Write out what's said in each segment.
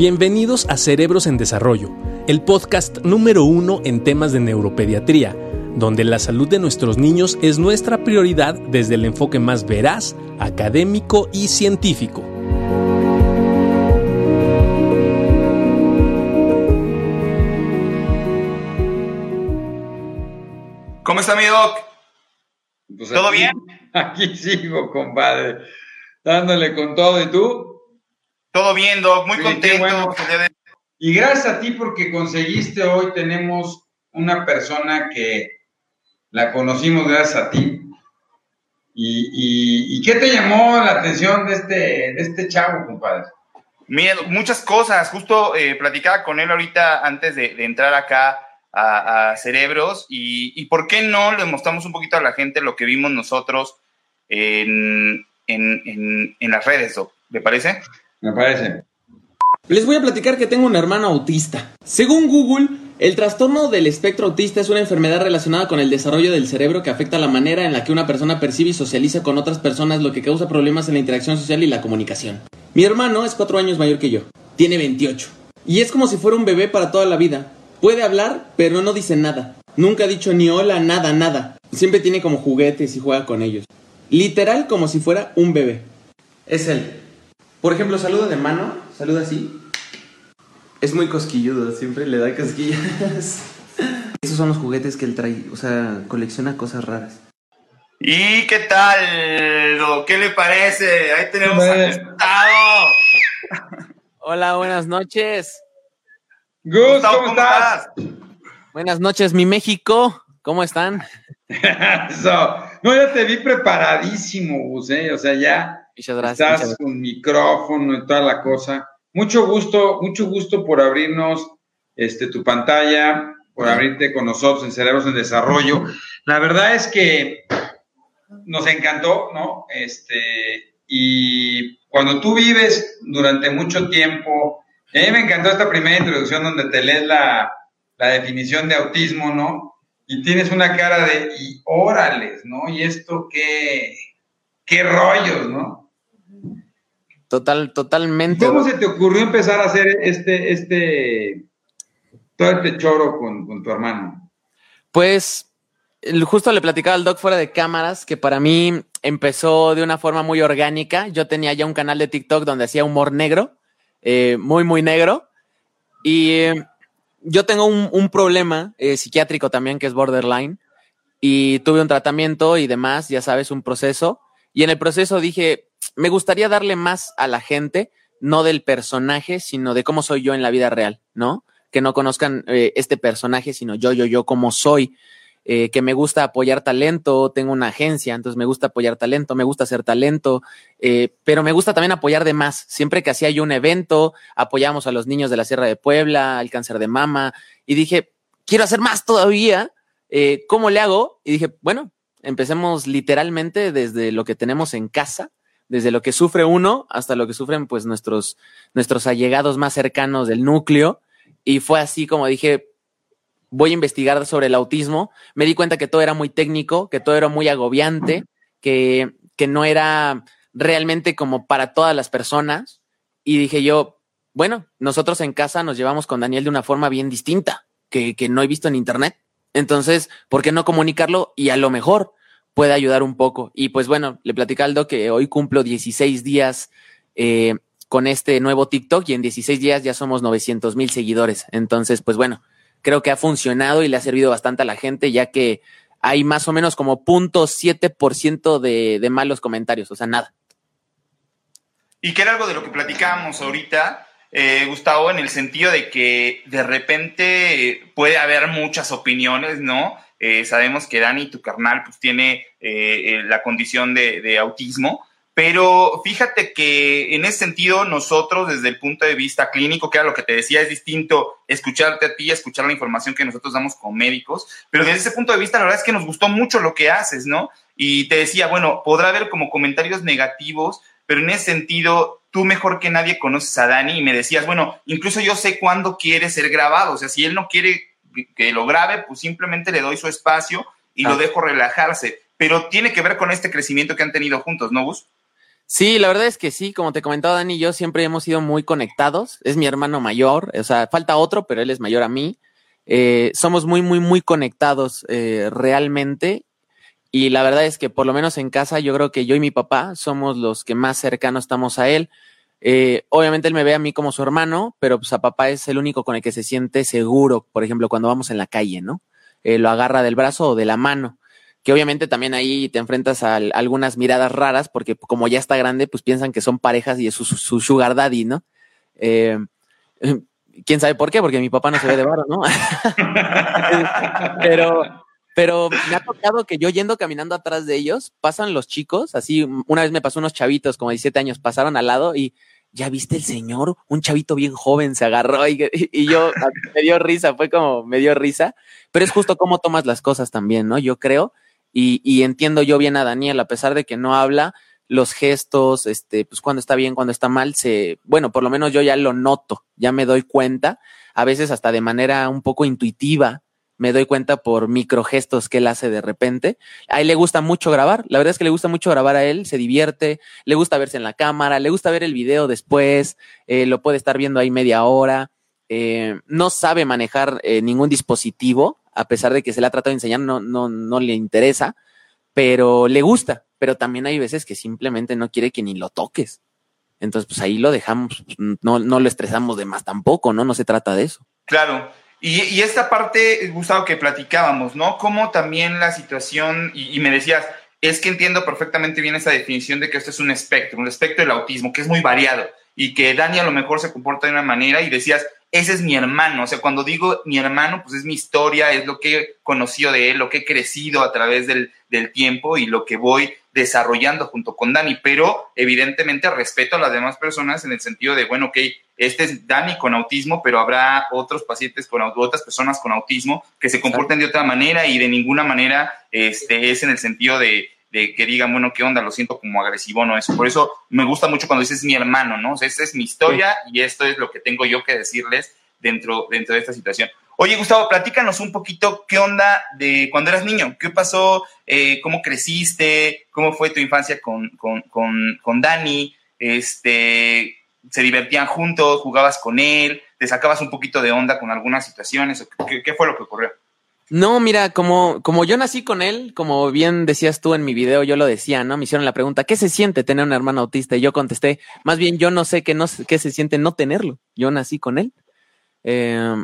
Bienvenidos a Cerebros en Desarrollo, el podcast número uno en temas de neuropediatría, donde la salud de nuestros niños es nuestra prioridad desde el enfoque más veraz, académico y científico. ¿Cómo está mi doc? Pues ¿Todo aquí- bien? Aquí sigo, compadre. Dándole con todo. ¿Y tú? Todo bien, doc, muy Sí, contento. bueno. de- Y gracias a ti porque conseguiste hoy, tenemos una persona que la conocimos gracias a ti. ¿Y, y, y qué te llamó la atención de este, de este chavo, compadre? Mira, muchas cosas. Justo eh, platicaba con él ahorita antes de, de entrar acá a, a Cerebros. Y, y por qué no le mostramos un poquito a la gente lo que vimos nosotros en, en, en, en las redes, doc. ¿Le parece? Me parece. Les voy a platicar que tengo un hermano autista. Según Google, el trastorno del espectro autista es una enfermedad relacionada con el desarrollo del cerebro que afecta la manera en la que una persona percibe y socializa con otras personas, lo que causa problemas en la interacción social y la comunicación. Mi hermano es cuatro años mayor que yo. Tiene 28. Y es como si fuera un bebé para toda la vida. Puede hablar, pero no dice nada. Nunca ha dicho ni hola, nada, nada. Siempre tiene como juguetes y juega con ellos. Literal como si fuera un bebé. Es él. Por ejemplo, saluda de mano, saluda así. Es muy cosquilludo, siempre le da cosquillas. Esos son los juguetes que él trae, o sea, colecciona cosas raras. ¿Y qué tal? ¿Qué le parece? Ahí tenemos al Gustavo. Hola, buenas noches. Gus, Gustavo, ¿cómo estás? Buenas noches, mi México. ¿Cómo están? Eso. No, ya te vi preparadísimo, Gus, ¿eh? O sea, ya Muchas gracias. Estás con micrófono y toda la cosa. Mucho gusto, mucho gusto por abrirnos este, tu pantalla, por abrirte con nosotros en Cerebros en Desarrollo. La verdad es que nos encantó, ¿no? Este, y cuando tú vives durante mucho tiempo, a mí me encantó esta primera introducción donde te lees la, la definición de autismo, ¿no? Y tienes una cara de, y órales, ¿no? Y esto qué, qué rollos, ¿no? Total, totalmente. ¿Cómo se te ocurrió empezar a hacer este, este, todo este choro con, con tu hermano? Pues justo le platicaba al doc fuera de cámaras que para mí empezó de una forma muy orgánica. Yo tenía ya un canal de TikTok donde hacía humor negro, eh, muy, muy negro. Y eh, yo tengo un, un problema eh, psiquiátrico también que es borderline. Y tuve un tratamiento y demás, ya sabes, un proceso. Y en el proceso dije, me gustaría darle más a la gente, no del personaje, sino de cómo soy yo en la vida real, ¿no? Que no conozcan eh, este personaje, sino yo, yo, yo, cómo soy. Eh, que me gusta apoyar talento, tengo una agencia, entonces me gusta apoyar talento, me gusta hacer talento, eh, pero me gusta también apoyar de más. Siempre que hacía yo un evento, apoyamos a los niños de la Sierra de Puebla, al cáncer de mama, y dije, quiero hacer más todavía, ¿cómo le hago? Y dije, bueno, empecemos literalmente desde lo que tenemos en casa, desde lo que sufre uno hasta lo que sufren pues nuestros, nuestros allegados más cercanos del núcleo. Y fue así como dije, voy a investigar sobre el autismo. Me di cuenta que todo era muy técnico, que todo era muy agobiante, que, que no era realmente como para todas las personas. Y dije yo, bueno, nosotros en casa nos llevamos con Daniel de una forma bien distinta, que, que no he visto en internet. Entonces, ¿por qué no comunicarlo? Y a lo mejor puede ayudar un poco. Y pues bueno, le platicé al Doc que hoy cumplo 16 días eh, con este nuevo TikTok y en 16 días ya somos 900 mil seguidores. Entonces, pues bueno, creo que ha funcionado y le ha servido bastante a la gente, ya que hay más o menos como 0.7% de, de malos comentarios, o sea, nada. Y que era algo de lo que platicábamos ahorita, eh, Gustavo, en el sentido de que de repente puede haber muchas opiniones, ¿no? Eh, sabemos que Dani, tu carnal, pues tiene eh, eh, la condición de, de autismo, pero fíjate que en ese sentido nosotros desde el punto de vista clínico, que era lo que te decía, es distinto escucharte a ti, escuchar la información que nosotros damos como médicos, pero desde ese punto de vista la verdad es que nos gustó mucho lo que haces, ¿no? Y te decía, bueno, podrá haber como comentarios negativos, pero en ese sentido, tú mejor que nadie conoces a Dani y me decías, bueno, incluso yo sé cuándo quiere ser grabado, o sea, si él no quiere que lo grabe, pues simplemente le doy su espacio y lo Ah. dejo relajarse, pero tiene que ver con este crecimiento que han tenido juntos, ¿no, Gus? Sí, la verdad es que sí, como te comentaba Dani, yo siempre hemos sido muy conectados. Es mi hermano mayor, o sea, falta otro, pero él es mayor a mí. Eh, somos muy, muy, muy conectados eh, realmente. Y la verdad es que por lo menos en casa yo creo que yo y mi papá somos los que más cercanos estamos a él. Eh, obviamente él me ve a mí como su hermano, pero pues a papá es el único con el que se siente seguro, por ejemplo, cuando vamos en la calle, ¿no? lo agarra del brazo o de la mano que obviamente también ahí te enfrentas a, algunas miradas raras, porque como ya está grande, pues piensan que son parejas y es su, sugar daddy, ¿no? Eh, quién sabe por qué, porque mi papá no se ve de barro, ¿no? pero, pero me ha tocado que yo yendo caminando atrás de ellos, pasan los chicos, así, una vez me pasó unos chavitos, como 17 años, pasaron al lado y ya viste el señor, un chavito bien joven se agarró y, y, yo me dio risa, fue como me dio risa, pero es justo cómo tomas las cosas también, ¿no? Yo creo y, y, entiendo yo bien a Daniel, a pesar de que no habla, los gestos, este, pues cuando está bien, cuando está mal, se, bueno, por lo menos yo ya lo noto, ya me doy cuenta, a veces hasta de manera un poco intuitiva, me doy cuenta por microgestos que él hace de repente. A él le gusta mucho grabar, la verdad es que le gusta mucho grabar a él, se divierte, le gusta verse en la cámara, le gusta ver el video después, eh, lo puede estar viendo ahí media hora, eh, no sabe manejar eh, ningún dispositivo, a pesar de que se le ha tratado de enseñar, no, no, no le interesa, pero le gusta, pero también hay veces que simplemente no quiere que ni lo toques. Entonces, pues ahí lo dejamos, no, no lo estresamos de más tampoco, ¿no? No se trata de eso. Claro. Y, y esta parte, Gustavo, que platicábamos, ¿no? Cómo también la situación, y, y me decías, es que entiendo perfectamente bien esa definición de que esto es un espectro, un espectro del autismo, que es muy variado y que Dani a lo mejor se comporta de una manera y decías, ese es mi hermano. O sea, cuando digo mi hermano, pues es mi historia, es lo que he conocido de él, lo que he crecido a través del, del tiempo y lo que voy desarrollando junto con Dani. Pero evidentemente respeto a las demás personas en el sentido de, bueno, ok, este es Dani con autismo, pero habrá otros pacientes con otras personas con autismo que se comporten de otra manera y de ninguna manera este, es en el sentido de, de que digan, bueno, ¿qué onda? Lo siento como agresivo, no eso. Por eso me gusta mucho cuando dices mi hermano, ¿no? O sea, esta es mi historia y esto es lo que tengo yo que decirles dentro, dentro de esta situación. Oye, Gustavo, platícanos un poquito qué onda de cuando eras niño, qué pasó, eh, cómo creciste, cómo fue tu infancia con, con, con, con Dani, este, se divertían juntos, jugabas con él, te sacabas un poquito de onda con algunas situaciones, ¿qué, qué fue lo que ocurrió? No, mira, como, como yo nací con él, como bien decías tú en mi video, yo lo decía, ¿no? Me hicieron la pregunta, ¿qué se siente tener un hermano autista? Y yo contesté, más bien yo no sé qué, no, qué se siente no tenerlo. Yo nací con él. Eh,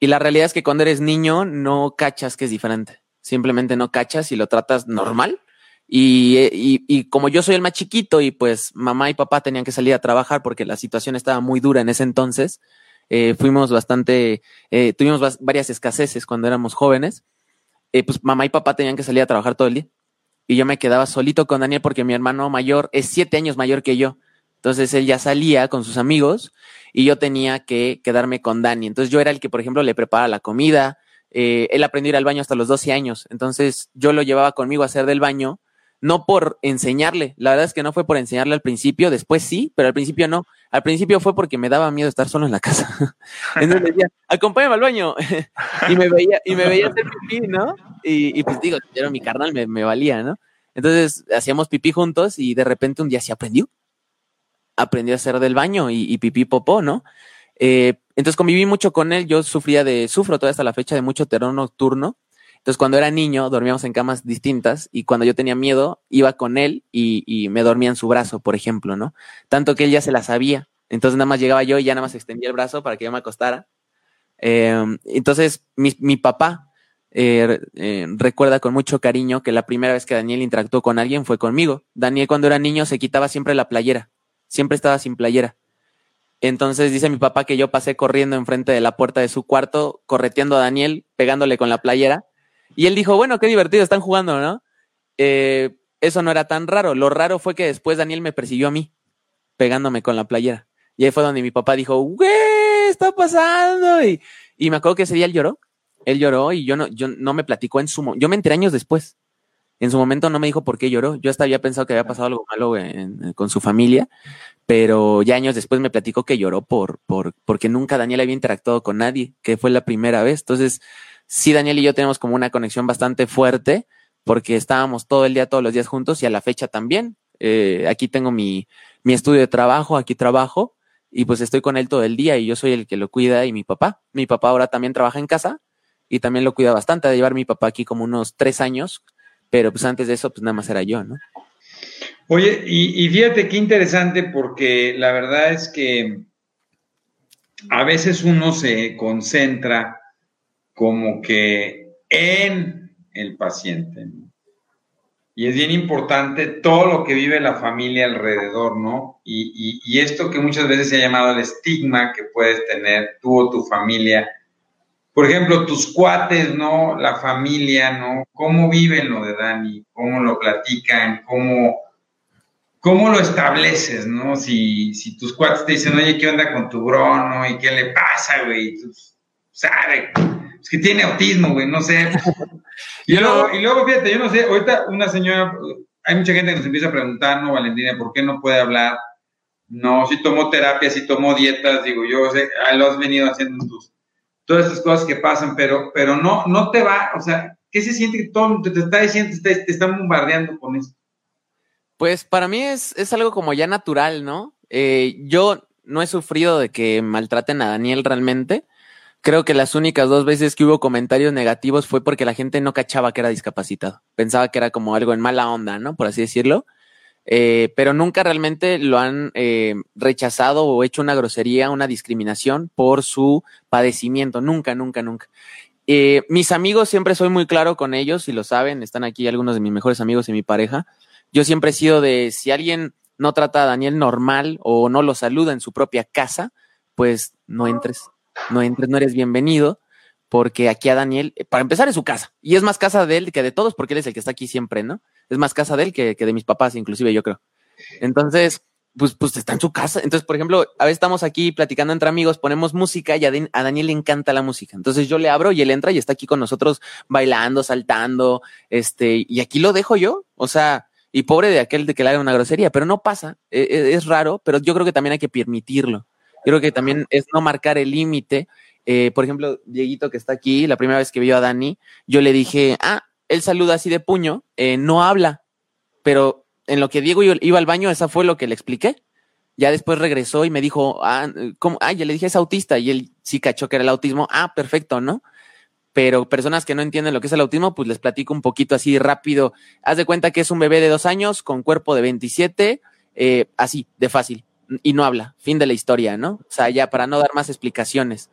y la realidad es que cuando eres niño no cachas que es diferente. Simplemente no cachas y lo tratas normal. Y, y, y como yo soy el más chiquito y pues mamá y papá tenían que salir a trabajar porque la situación estaba muy dura en ese entonces, eh, fuimos bastante, eh, tuvimos varias escaseces cuando éramos jóvenes, eh, pues mamá y papá tenían que salir a trabajar todo el día. Y yo me quedaba solito con Daniel porque mi hermano mayor es siete años mayor que yo. Entonces él ya salía con sus amigos y yo tenía que quedarme con Dani. Entonces yo era el que, por ejemplo, le preparaba la comida. él aprendió a ir al baño hasta los 12 años. Entonces yo lo llevaba conmigo a hacer del baño no por enseñarle, la verdad es que no fue por enseñarle al principio, después sí, pero al principio no. Al principio fue porque me daba miedo estar solo en la casa. Entonces decía, acompáñame al baño. y me veía, y me veía hacer pipí, ¿no? Y, y pues digo, era mi carnal, me, me, valía, ¿no? Entonces hacíamos pipí juntos y de repente un día se aprendió. Aprendió a hacer del baño y, y pipí popó, ¿no? Eh, entonces conviví mucho con él, yo sufría de, sufro todavía hasta la fecha de mucho terror nocturno entonces, cuando era niño, dormíamos en camas distintas y cuando yo tenía miedo, iba con él y, y, me dormía en su brazo, por ejemplo, ¿no? Tanto que él ya se la sabía. Entonces, nada más llegaba yo y ya nada más extendía el brazo para que yo me acostara. Eh, entonces, mi, mi papá eh, eh, recuerda con mucho cariño que la primera vez que Daniel interactuó con alguien fue conmigo. Daniel, cuando era niño, se quitaba siempre la playera. Siempre estaba sin playera. Entonces dice mi papá que yo pasé corriendo enfrente de la puerta de su cuarto, correteando a Daniel, pegándole con la playera y él dijo, bueno, qué divertido, están jugando, ¿no? Eh, eso no era tan raro. Lo raro fue que después Daniel me persiguió a mí, pegándome con la playera. Y ahí fue donde mi papá dijo, güey, está pasando. Y, y me acuerdo que ese día él lloró. Él lloró y yo no, yo no me platicó en su momento. Yo me enteré años después. En su momento no me dijo por qué lloró. Yo hasta había pensado que había pasado algo malo con su familia, pero ya años después me platicó que lloró por, por, porque nunca Daniel había interactuado con nadie, que fue la primera vez. Entonces, sí, Daniel y yo tenemos como una conexión bastante fuerte porque estábamos todo el día, todos los días juntos y a la fecha también. Eh, aquí tengo mi, mi estudio de trabajo, aquí trabajo y pues estoy con él todo el día y yo soy el que lo cuida y mi papá. Mi papá ahora también trabaja en casa y también lo cuida bastante. De llevar mi papá aquí como unos tres años, pero pues antes de eso pues nada más era yo, ¿no? Oye, y, y fíjate qué interesante porque la verdad es que a veces uno se concentra como que en el paciente. ¿no? Y es bien importante todo lo que vive la familia alrededor, ¿no? Y, y, esto que muchas veces se ha llamado el estigma que puedes tener tú o tu familia. Por ejemplo, tus cuates, ¿no? La familia, ¿no? ¿Cómo viven lo de Dani? ¿Cómo lo platican? ¿Cómo, cómo lo estableces, ¿no? Si, si tus cuates te dicen, oye, ¿qué onda con tu bro, no? ¿Y qué le pasa, güey? Tú sabes, es que tiene autismo, güey, no sé. Y luego, y luego, fíjate, yo no sé, ahorita una señora, hay mucha gente que nos empieza a preguntar, ¿no, Valentina, por qué no puede hablar? No, si tomó terapia, si tomó dietas, digo, yo sé, lo has venido haciendo tus, todas estas cosas que pasan, pero, pero no, no te va, o sea, ¿qué se siente que todo te, te está diciendo, te, te están bombardeando con eso? Pues para mí es, es algo como ya natural, ¿no? Eh, yo no he sufrido de que maltraten a Daniel realmente. Creo que las únicas dos veces que hubo comentarios negativos fue porque la gente no cachaba que era discapacitado. Pensaba que era como algo en mala onda, ¿no? Por así decirlo. Eh, pero nunca realmente lo han eh, rechazado o hecho una grosería, una discriminación por su padecimiento. Nunca, nunca, nunca. Eh, mis amigos siempre soy muy claro con ellos, y lo saben, están aquí algunos de mis mejores amigos y mi pareja. Yo siempre he sido de si alguien no trata a Daniel normal o no lo saluda en su propia casa, pues no entres no entres, no eres bienvenido, porque aquí a Daniel, eh, para empezar, es su casa, y es más casa de él que de todos, porque él es el que está aquí siempre, ¿no? Es más casa de él que, que de mis papás, inclusive yo creo. Entonces, pues, pues está en su casa. Entonces, por ejemplo, a veces estamos aquí platicando entre amigos, ponemos música y a, Daniel le encanta la música. Entonces yo le abro y él entra y está aquí con nosotros bailando, saltando, este, y aquí lo dejo yo. O sea, y pobre de aquel de que le haga una grosería, pero no pasa. Es, es raro, pero yo creo que también hay que permitirlo. Creo que también es no marcar el límite. Eh, por ejemplo, Dieguito que está aquí, la primera vez que vio a Dani, yo le dije, ah, él saluda así de puño, eh, no habla, pero en lo que Diego iba al baño, esa fue lo que le expliqué. Ya después regresó y me dijo, ah, ¿cómo? ah, ya le dije es autista y él sí cachó que era el autismo. Ah, perfecto, ¿no? Pero personas que no entienden lo que es el autismo, pues les platico un poquito así rápido. Haz de cuenta que es un bebé de dos años con cuerpo de 27, eh, así, de fácil y no habla. Fin de la historia, ¿no? O sea, ya para no dar más explicaciones.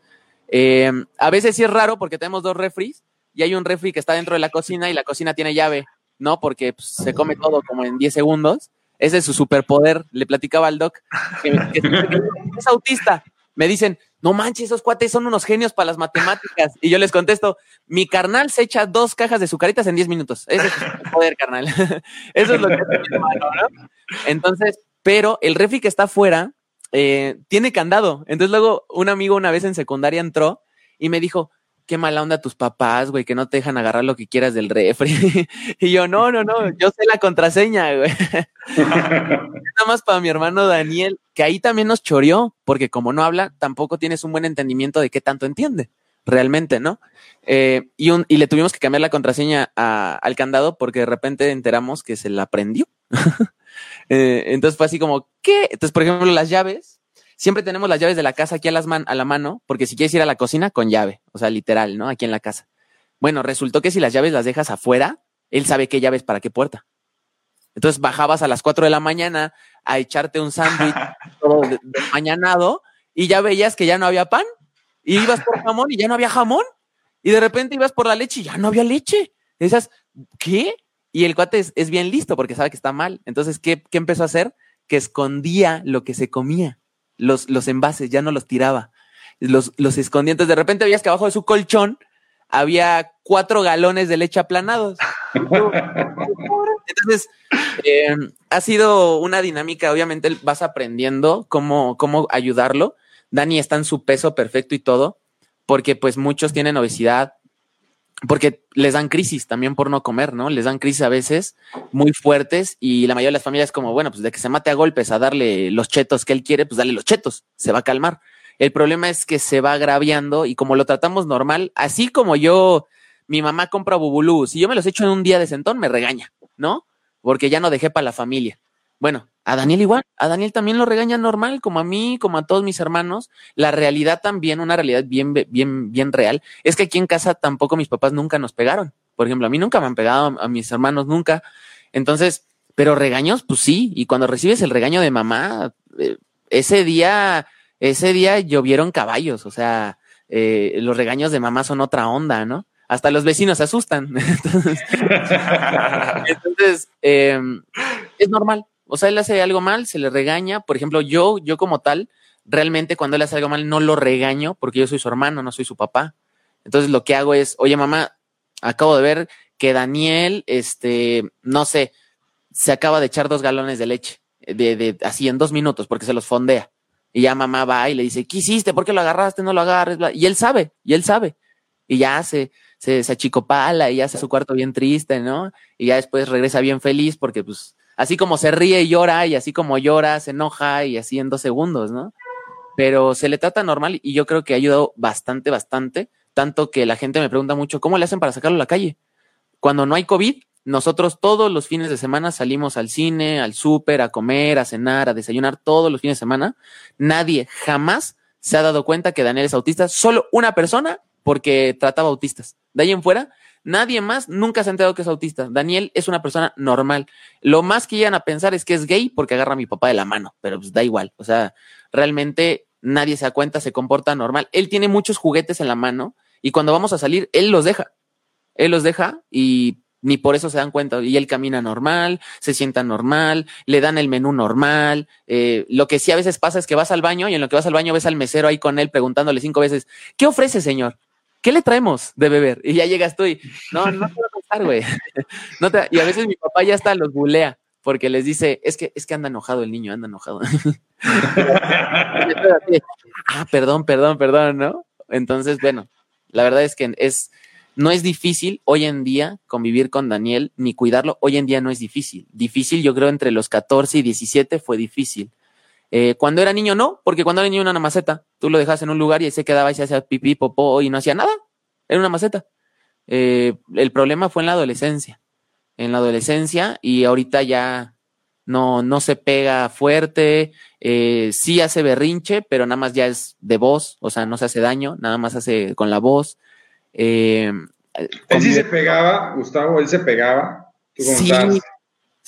Eh, a veces sí es raro porque tenemos dos refris y hay un refri que está dentro de la cocina y la cocina tiene llave, ¿no? Porque pues, se come todo como en 10 segundos. Ese es su superpoder. Le platicaba al doc es autista. Me dicen, no manches, esos cuates son unos genios para las matemáticas. Y yo les contesto, mi carnal se echa dos cajas de sucaritas en 10 minutos. Ese es su poder, carnal. Eso es lo que hace mi hermano, ¿no? Entonces, pero el refri que está afuera eh, tiene candado. Entonces luego un amigo una vez en secundaria entró y me dijo, qué mala onda tus papás, güey, que no te dejan agarrar lo que quieras del refri. y yo, no, no, no, yo sé la contraseña, güey. Nada más para mi hermano Daniel, que ahí también nos choreó, porque como no habla, tampoco tienes un buen entendimiento de qué tanto entiende, realmente, ¿no? Eh, y, un, y le tuvimos que cambiar la contraseña a, al candado porque de repente enteramos que se la prendió. Eh, entonces fue así como, ¿qué? Entonces, por ejemplo, las llaves, siempre tenemos las llaves de la casa aquí a, las man a la mano, porque si quieres ir a la cocina, con llave, o sea, literal, ¿no? Aquí en la casa. Bueno, resultó que si las llaves las dejas afuera, él sabe qué llaves para qué puerta. Entonces bajabas a las 4 de la mañana a echarte un sándwich todo mañanado y ya veías que ya no había pan. Y ibas por jamón y ya no había jamón. Y de repente ibas por la leche y ya no había leche. Esas, ¿qué? Y el cuate es, es, bien listo porque sabe que está mal. Entonces, ¿qué, ¿qué, empezó a hacer? Que escondía lo que se comía, los, los envases, ya no los tiraba, los, los de repente veías que abajo de su colchón había cuatro galones de leche aplanados. Entonces, eh, ha sido una dinámica, obviamente vas aprendiendo cómo, cómo ayudarlo. Dani está en su peso perfecto y todo, porque pues muchos tienen obesidad, porque les dan crisis también por no comer, ¿no? Les dan crisis a veces muy fuertes y la mayoría de las familias como, bueno, pues de que se mate a golpes a darle los chetos que él quiere, pues dale los chetos, se va a calmar. El problema es que se va agraviando y como lo tratamos normal, así como yo, mi mamá compra bubulú, si yo me los echo en un día de sentón, me regaña, ¿no? Porque ya no dejé para la familia. Bueno, a Daniel igual, a Daniel también lo regaña normal, como a mí, como a todos mis hermanos. La realidad también, una realidad bien, bien, bien real, es que aquí en casa tampoco mis papás nunca nos pegaron. Por ejemplo, a mí nunca me han pegado, a mis hermanos nunca. Entonces, pero regaños, pues sí. Y cuando recibes el regaño de mamá, eh, ese día, ese día llovieron caballos. O sea, eh, los regaños de mamá son otra onda, ¿no? Hasta los vecinos se asustan. entonces, em, es normal. O sea, él hace algo mal, se le regaña. Por ejemplo, yo, yo como tal, realmente cuando él hace algo mal no lo regaño porque yo soy su hermano, no soy su papá. Entonces lo que hago es, oye mamá, acabo de ver que Daniel, este, no sé, se acaba de echar dos galones de leche, de, de, así en dos minutos, porque se los fondea. Y ya mamá va y le dice, ¿qué hiciste? ¿Por qué lo agarraste? No lo agarres. Y él sabe, y él sabe. Y ya se, se, se achicopala y hace su cuarto bien triste, ¿no? Y ya después regresa bien feliz porque pues así como se ríe y llora, y así como llora, se enoja, y así en dos segundos, ¿no? Pero se le trata normal y yo creo que ha ayudado bastante, bastante, tanto que la gente me pregunta mucho, ¿cómo le hacen para sacarlo a la calle? Cuando no hay COVID, nosotros todos los fines de semana salimos al cine, al súper, a comer, a cenar, a desayunar todos los fines de semana. Nadie jamás se ha dado cuenta que Daniel es autista, solo una persona porque trataba autistas. De ahí en fuera, Nadie más nunca se ha enterado que es autista. Daniel es una persona normal. Lo más que llegan a pensar es que es gay porque agarra a mi papá de la mano, pero pues da igual. O sea, realmente nadie se da cuenta, se comporta normal. Él tiene muchos juguetes en la mano y cuando vamos a salir, él los deja. Él los deja y ni por eso se dan cuenta. Y él camina normal, se sienta normal, le dan el menú normal. Eh, lo que sí a veces pasa es que vas al baño y en lo que vas al baño ves al mesero ahí con él preguntándole cinco veces, ¿qué ofrece, señor? ¿Qué le traemos de beber? Y ya llegas tú y, no, no te va a costar, güey. Y a veces mi papá ya está los bulea porque les dice, es que, es que anda enojado el niño, anda enojado. ah, perdón, perdón, perdón, ¿no? Entonces, bueno, la verdad es que es, no es difícil hoy en día convivir con Daniel ni cuidarlo. Hoy en día no es difícil. Difícil, yo creo, entre los 14 y 17 fue difícil. Eh, cuando era niño no, porque cuando era niño era una maceta. Tú lo dejas en un lugar y se quedaba y se hacía pipí, popó y no hacía nada. Era una maceta. Eh, el problema fue en la adolescencia. En la adolescencia y ahorita ya no, no se pega fuerte, eh, sí hace berrinche, pero nada más ya es de voz, o sea, no se hace daño, nada más hace con la voz. ¿Él sí se pegaba, Gustavo? ¿Él se pegaba? sí,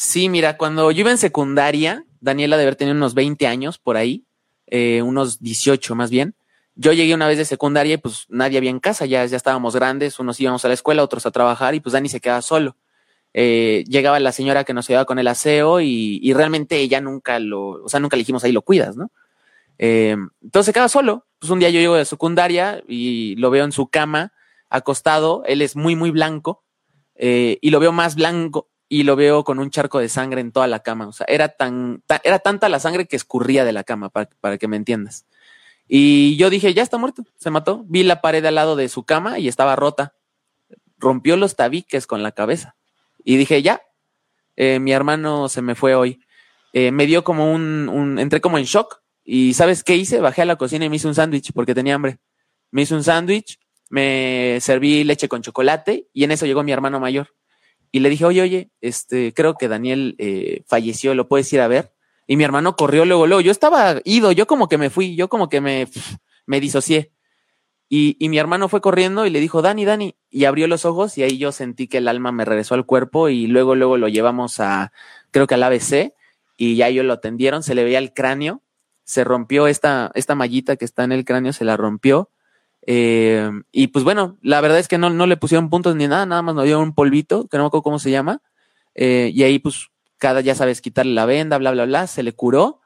sí, mira, cuando yo iba en secundaria, Daniela debe haber tenido unos 20 años por ahí, eh, unos 18 más bien. Yo llegué una vez de secundaria y pues nadie había en casa, ya, estábamos grandes, unos íbamos a la escuela, otros a trabajar y pues Dani se quedaba solo. Eh, llegaba la señora que nos ayudaba con el aseo y, realmente ella nunca lo, o sea, nunca le dijimos ahí lo cuidas, ¿no? Eh, entonces se queda solo. Pues un día yo llego de secundaria y lo veo en su cama, acostado, él es muy, muy blanco, y lo veo más blanco, y lo veo con un charco de sangre en toda la cama. O sea, era tan, era tanta la sangre que escurría de la cama, para, que me entiendas. Y yo dije, ya está muerto, se mató. Vi la pared al lado de su cama y estaba rota. Rompió los tabiques con la cabeza. Y dije, ya, eh, mi hermano se me fue hoy. Eh, me dio como un, un, entré como en shock. Y ¿sabes qué hice? Bajé a la cocina y me hice un sándwich porque tenía hambre. Me hice un sándwich, me serví leche con chocolate y en eso llegó mi hermano mayor y le dije, oye, oye, este, creo que Daniel eh, falleció, ¿lo puedes ir a ver? Y mi hermano corrió luego, luego. Yo estaba ido, yo como que me fui, yo como que me, me disocié. Y, y, mi hermano fue corriendo y le dijo, Dani, Dani, y abrió los ojos y ahí yo sentí que el alma me regresó al cuerpo y luego, luego lo llevamos a, creo que al ABC y ya ellos lo atendieron, se le veía el cráneo, se rompió esta, esta mallita que está en el cráneo, se la rompió eh, y pues bueno, la verdad es que no, no le pusieron puntos ni nada, nada más nos dio un polvito, que no me acuerdo cómo se llama. Eh, y ahí pues cada, ya sabes, quitarle la venda, bla, bla, bla, se le curó.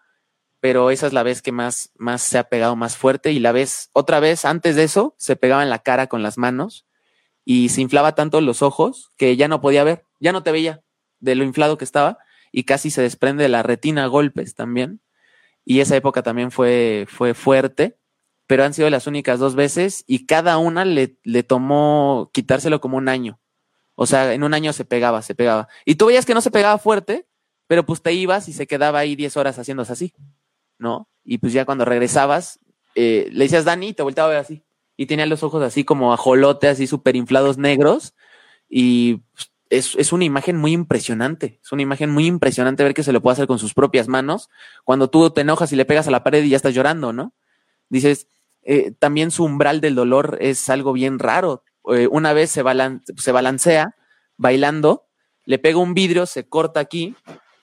Pero esa es la vez que más, más se ha pegado más fuerte. Y la vez, otra vez, antes de eso, se pegaba en la cara con las manos y se inflaba tanto los ojos que ya no podía ver, ya no te veía de lo inflado que estaba y casi se desprende la retina a golpes también. Y esa época también fue, fue fuerte pero han sido las únicas dos veces y cada una le, le tomó quitárselo como un año. O sea, en un año se pegaba, se pegaba. Y tú veías que no se pegaba fuerte, pero pues te ibas y se quedaba ahí 10 horas haciéndose así, ¿no? Y pues ya cuando regresabas, eh, le decías Dani y te volteaba a ver así. Y tenía los ojos así como ajolote, así súper inflados negros. Y pues, es, es, una imagen muy impresionante. Es una imagen muy impresionante ver que se lo puede hacer con sus propias manos. Cuando tú te enojas y le pegas a la pared y ya estás llorando, ¿no? Dices, eh, también su umbral del dolor es algo bien raro. Eh, una vez se, balan se balancea bailando, le pega un vidrio, se corta aquí,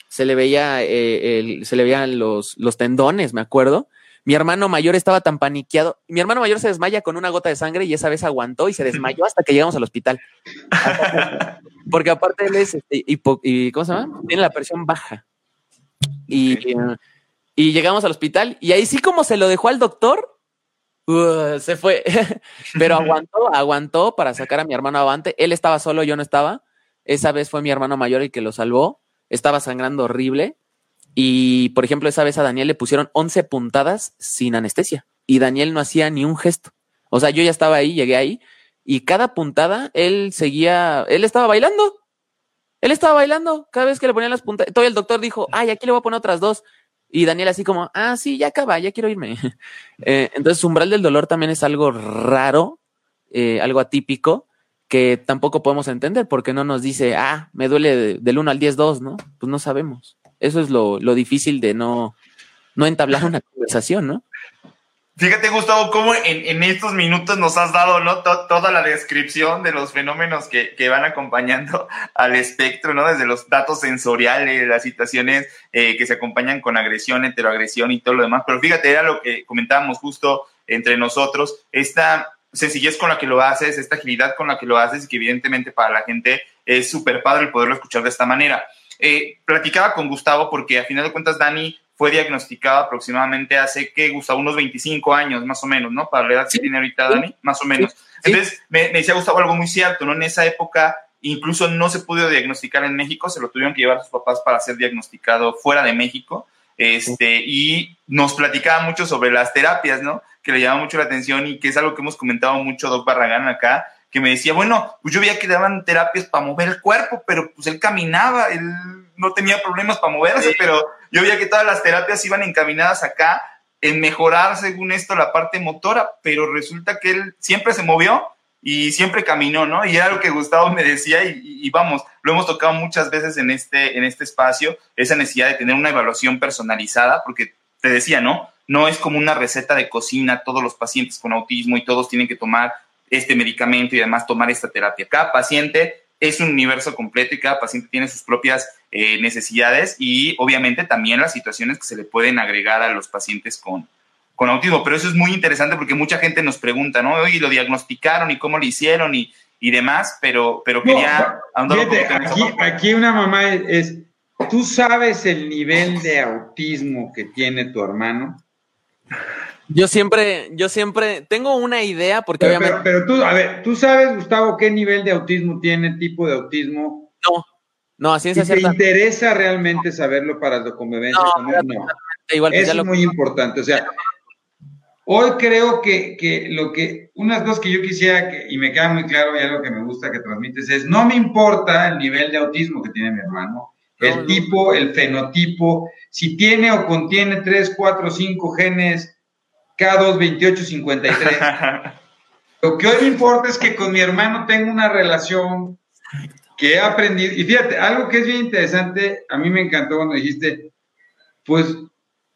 se le veía, eh, el, se le veían los, los tendones, me acuerdo. Mi hermano mayor estaba tan paniqueado. Mi hermano mayor se desmaya con una gota de sangre y esa vez aguantó y se desmayó hasta que llegamos al hospital. Porque aparte él es, este, y, ¿cómo se llama? Tiene la presión baja. Y, y llegamos al hospital y ahí sí como se lo dejó al doctor, uh, se fue. Pero aguantó, aguantó para sacar a mi hermano avante. Él estaba solo, yo no estaba. Esa vez fue mi hermano mayor el que lo salvó. Estaba sangrando horrible. Y, por ejemplo, esa vez a Daniel le pusieron 11 puntadas sin anestesia. Y Daniel no hacía ni un gesto. O sea, yo ya estaba ahí, llegué ahí. Y cada puntada, él seguía, él estaba bailando. Él estaba bailando cada vez que le ponían las puntadas. Todo el doctor dijo, ay, aquí le voy a poner otras dos. Y Daniel así como, ah, sí, ya acaba, ya quiero irme. eh, entonces, umbral del dolor también es algo raro, eh, algo atípico, que tampoco podemos entender porque no nos dice, ah, me duele del 1 al 10, 2, ¿no? Pues no sabemos. Eso es lo, lo difícil de no, no entablar una conversación, ¿no? Fíjate, Gustavo, cómo en, en, estos minutos nos has dado ¿no? toda la descripción de los fenómenos que, que, van acompañando al espectro, ¿no? Desde los datos sensoriales, las situaciones eh, que se acompañan con agresión, heteroagresión y todo lo demás. Pero fíjate, era lo que comentábamos justo entre nosotros, esta sencillez con la que lo haces, esta agilidad con la que lo haces y que evidentemente para la gente es súper padre el poderlo escuchar de esta manera. Eh, platicaba con Gustavo porque a final de cuentas Dani fue diagnosticado aproximadamente hace que, Gustavo, unos 25 años más o menos, ¿no? Para la edad que tiene ahorita Dani, más o menos. Entonces, me, me, decía Gustavo algo muy cierto, ¿no? En esa época incluso no se pudo diagnosticar en México, se lo tuvieron que llevar sus papás para ser diagnosticado fuera de México. Este, y nos platicaba mucho sobre las terapias, ¿no? Que le llamaba mucho la atención y que es algo que hemos comentado mucho Doc Barragán acá, que me decía, bueno, pues yo veía que daban terapias para mover el cuerpo, pero pues él caminaba, él no tenía problemas para moverse, pero yo veía que todas las terapias iban encaminadas acá en mejorar, según esto, la parte motora, pero resulta que él siempre se movió y siempre caminó, ¿no? Y era lo que Gustavo me decía y, y, vamos, lo hemos tocado muchas veces en este, en este espacio, esa necesidad de tener una evaluación personalizada, porque te decía, ¿no? No es como una receta de cocina, todos los pacientes con autismo y todos tienen que tomar este medicamento y además tomar esta terapia. Cada paciente es un universo completo y cada paciente tiene sus propias eh, necesidades y obviamente también las situaciones que se le pueden agregar a los pacientes con, con autismo. Pero eso es muy interesante porque mucha gente nos pregunta, ¿no? Oye, lo diagnosticaron y cómo lo hicieron y, y demás, pero, pero quería... No, fíjate, aquí, aquí una mamá es, es, ¿tú sabes el nivel de autismo que tiene tu hermano? Yo siempre, yo siempre tengo una idea porque pero, obviamente. Pero, pero, tú, a ver, ¿tú sabes, Gustavo, qué nivel de autismo tiene, tipo de autismo? No, no, así es. ¿Te interesa realmente saberlo para la convivencia no, él? No. Igual, Eso es lo... muy importante. O sea, hoy creo que, que lo que, unas cosas que yo quisiera, que, y me queda muy claro y algo que me gusta que transmites es, no me importa el nivel de autismo que tiene mi hermano, el no, tipo, el fenotipo, si tiene o contiene tres, cuatro, cinco genes K22853. Lo que hoy me importa es que con mi hermano tengo una relación que he aprendido. Y fíjate, algo que es bien interesante, a mí me encantó cuando dijiste, pues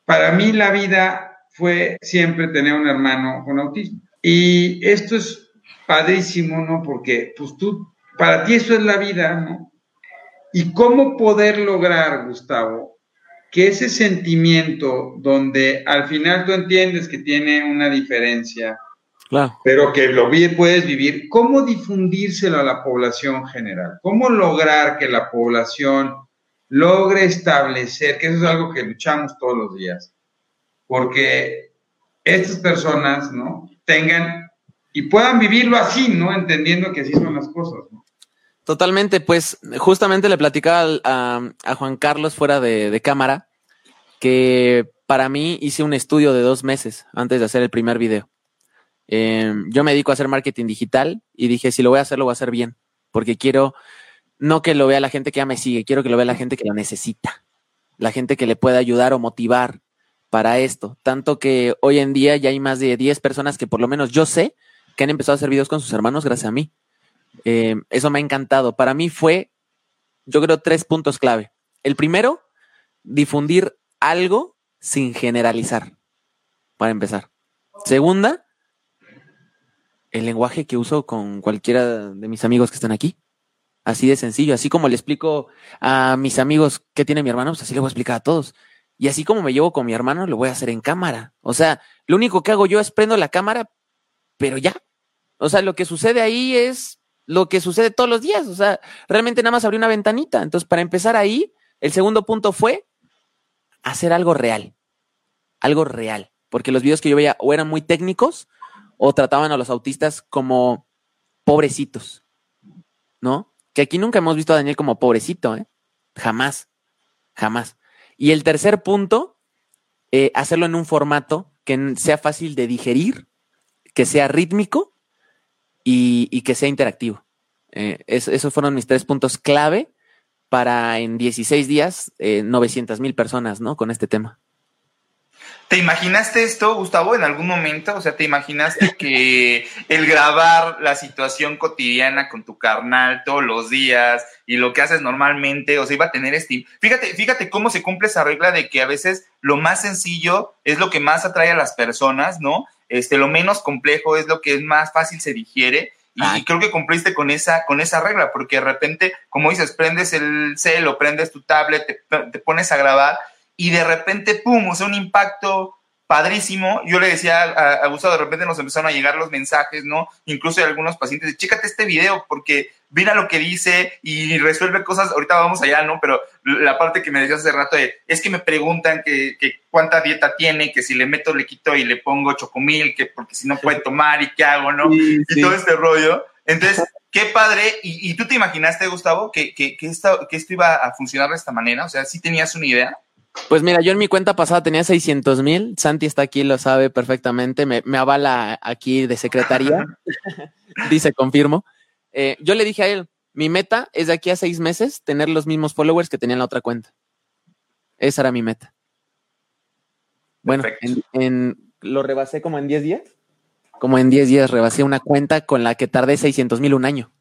para mí la vida fue siempre tener un hermano con autismo. Y esto es padrísimo, ¿no? Porque pues tú, para ti eso es la vida, ¿no? Y cómo poder lograr, Gustavo, que ese sentimiento donde al final tú entiendes que tiene una diferencia, claro. pero que lo puedes vivir, ¿cómo difundírselo a la población general? ¿Cómo lograr que la población logre establecer, que eso es algo que luchamos todos los días, porque estas personas, ¿no? Tengan y puedan vivirlo así, ¿no? Entendiendo que así son las cosas, ¿no? Totalmente, pues justamente le platicaba a, Juan Carlos fuera de, cámara que para mí hice un estudio de dos meses antes de hacer el primer video. Eh, yo me dedico a hacer marketing digital y dije, si lo voy a hacer, lo voy a hacer bien, porque quiero no que lo vea la gente que ya me sigue, quiero que lo vea la gente que lo necesita, la gente que le pueda ayudar o motivar para esto. Tanto que hoy en día ya hay más de 10 personas que por lo menos yo sé que han empezado a hacer videos con sus hermanos gracias a mí. Eh, eso me ha encantado. Para mí fue yo creo, tres puntos clave. El primero, difundir algo sin generalizar, para empezar. Segunda, el lenguaje que uso con cualquiera de mis amigos que están aquí. Así de sencillo, así como le explico a mis amigos qué tiene mi hermano, pues así le voy a explicar a todos. Y así como me llevo con mi hermano, lo voy a hacer en cámara. O sea, lo único que hago yo es prendo la cámara, pero ya. O sea, lo que sucede ahí es lo que sucede todos los días. O sea, realmente nada más abrí una ventanita. Entonces, para empezar ahí, el segundo punto fue hacer algo real. Algo real. Porque los videos que yo veía o eran muy técnicos o trataban a los autistas como pobrecitos. ¿No? Que aquí nunca hemos visto a Daniel como pobrecito, ¿eh? Jamás. Jamás. Y el tercer punto, eh, hacerlo en un formato que sea fácil de digerir, que sea rítmico y, que sea interactivo. Eh, esos fueron mis tres puntos clave para en 16 días, 900 mil personas, ¿no? Con este tema. ¿Te imaginaste esto, Gustavo, en algún momento? O sea, ¿te imaginaste que el grabar la situación cotidiana con tu carnal todos los días y lo que haces normalmente, o sea, iba a tener este... Fíjate, fíjate cómo se cumple esa regla de que a veces lo más sencillo es lo que más atrae a las personas, ¿no? Este, lo menos complejo es lo que es más fácil se digiere. Y, creo que cumpliste con esa, con esa regla, porque de repente, como dices, prendes el cel o prendes tu tablet, te, te pones a grabar y de repente, ¡pum!, o sea, un impacto padrísimo. Yo le decía a, Gustavo, de repente nos empezaron a llegar los mensajes, ¿no? Incluso de algunos pacientes, chécate este video porque mira lo que dice y resuelve cosas, ahorita vamos allá, ¿no? Pero la parte que me decías hace rato de, es que me preguntan que, cuánta dieta tiene, que si le meto, le quito y le pongo chocomil, que porque si no puede tomar y qué hago, ¿no? y todo este rollo. Entonces, qué padre. ¿Y, tú te imaginaste, Gustavo, que, que, que, esto, que esto iba a funcionar de esta manera? O sea, ¿sí tenías una idea? Pues mira, yo en mi cuenta pasada tenía 600 mil. Santi está aquí, lo sabe perfectamente. Me, avala aquí de secretaría. Dice, confirmo. Eh, yo le dije a él, mi meta es de aquí a seis meses tener los mismos followers que tenía en la otra cuenta. Esa era mi meta. Bueno, en, lo rebasé como en 10 días. Como en 10 días rebasé una cuenta con la que tardé 600 mil un año.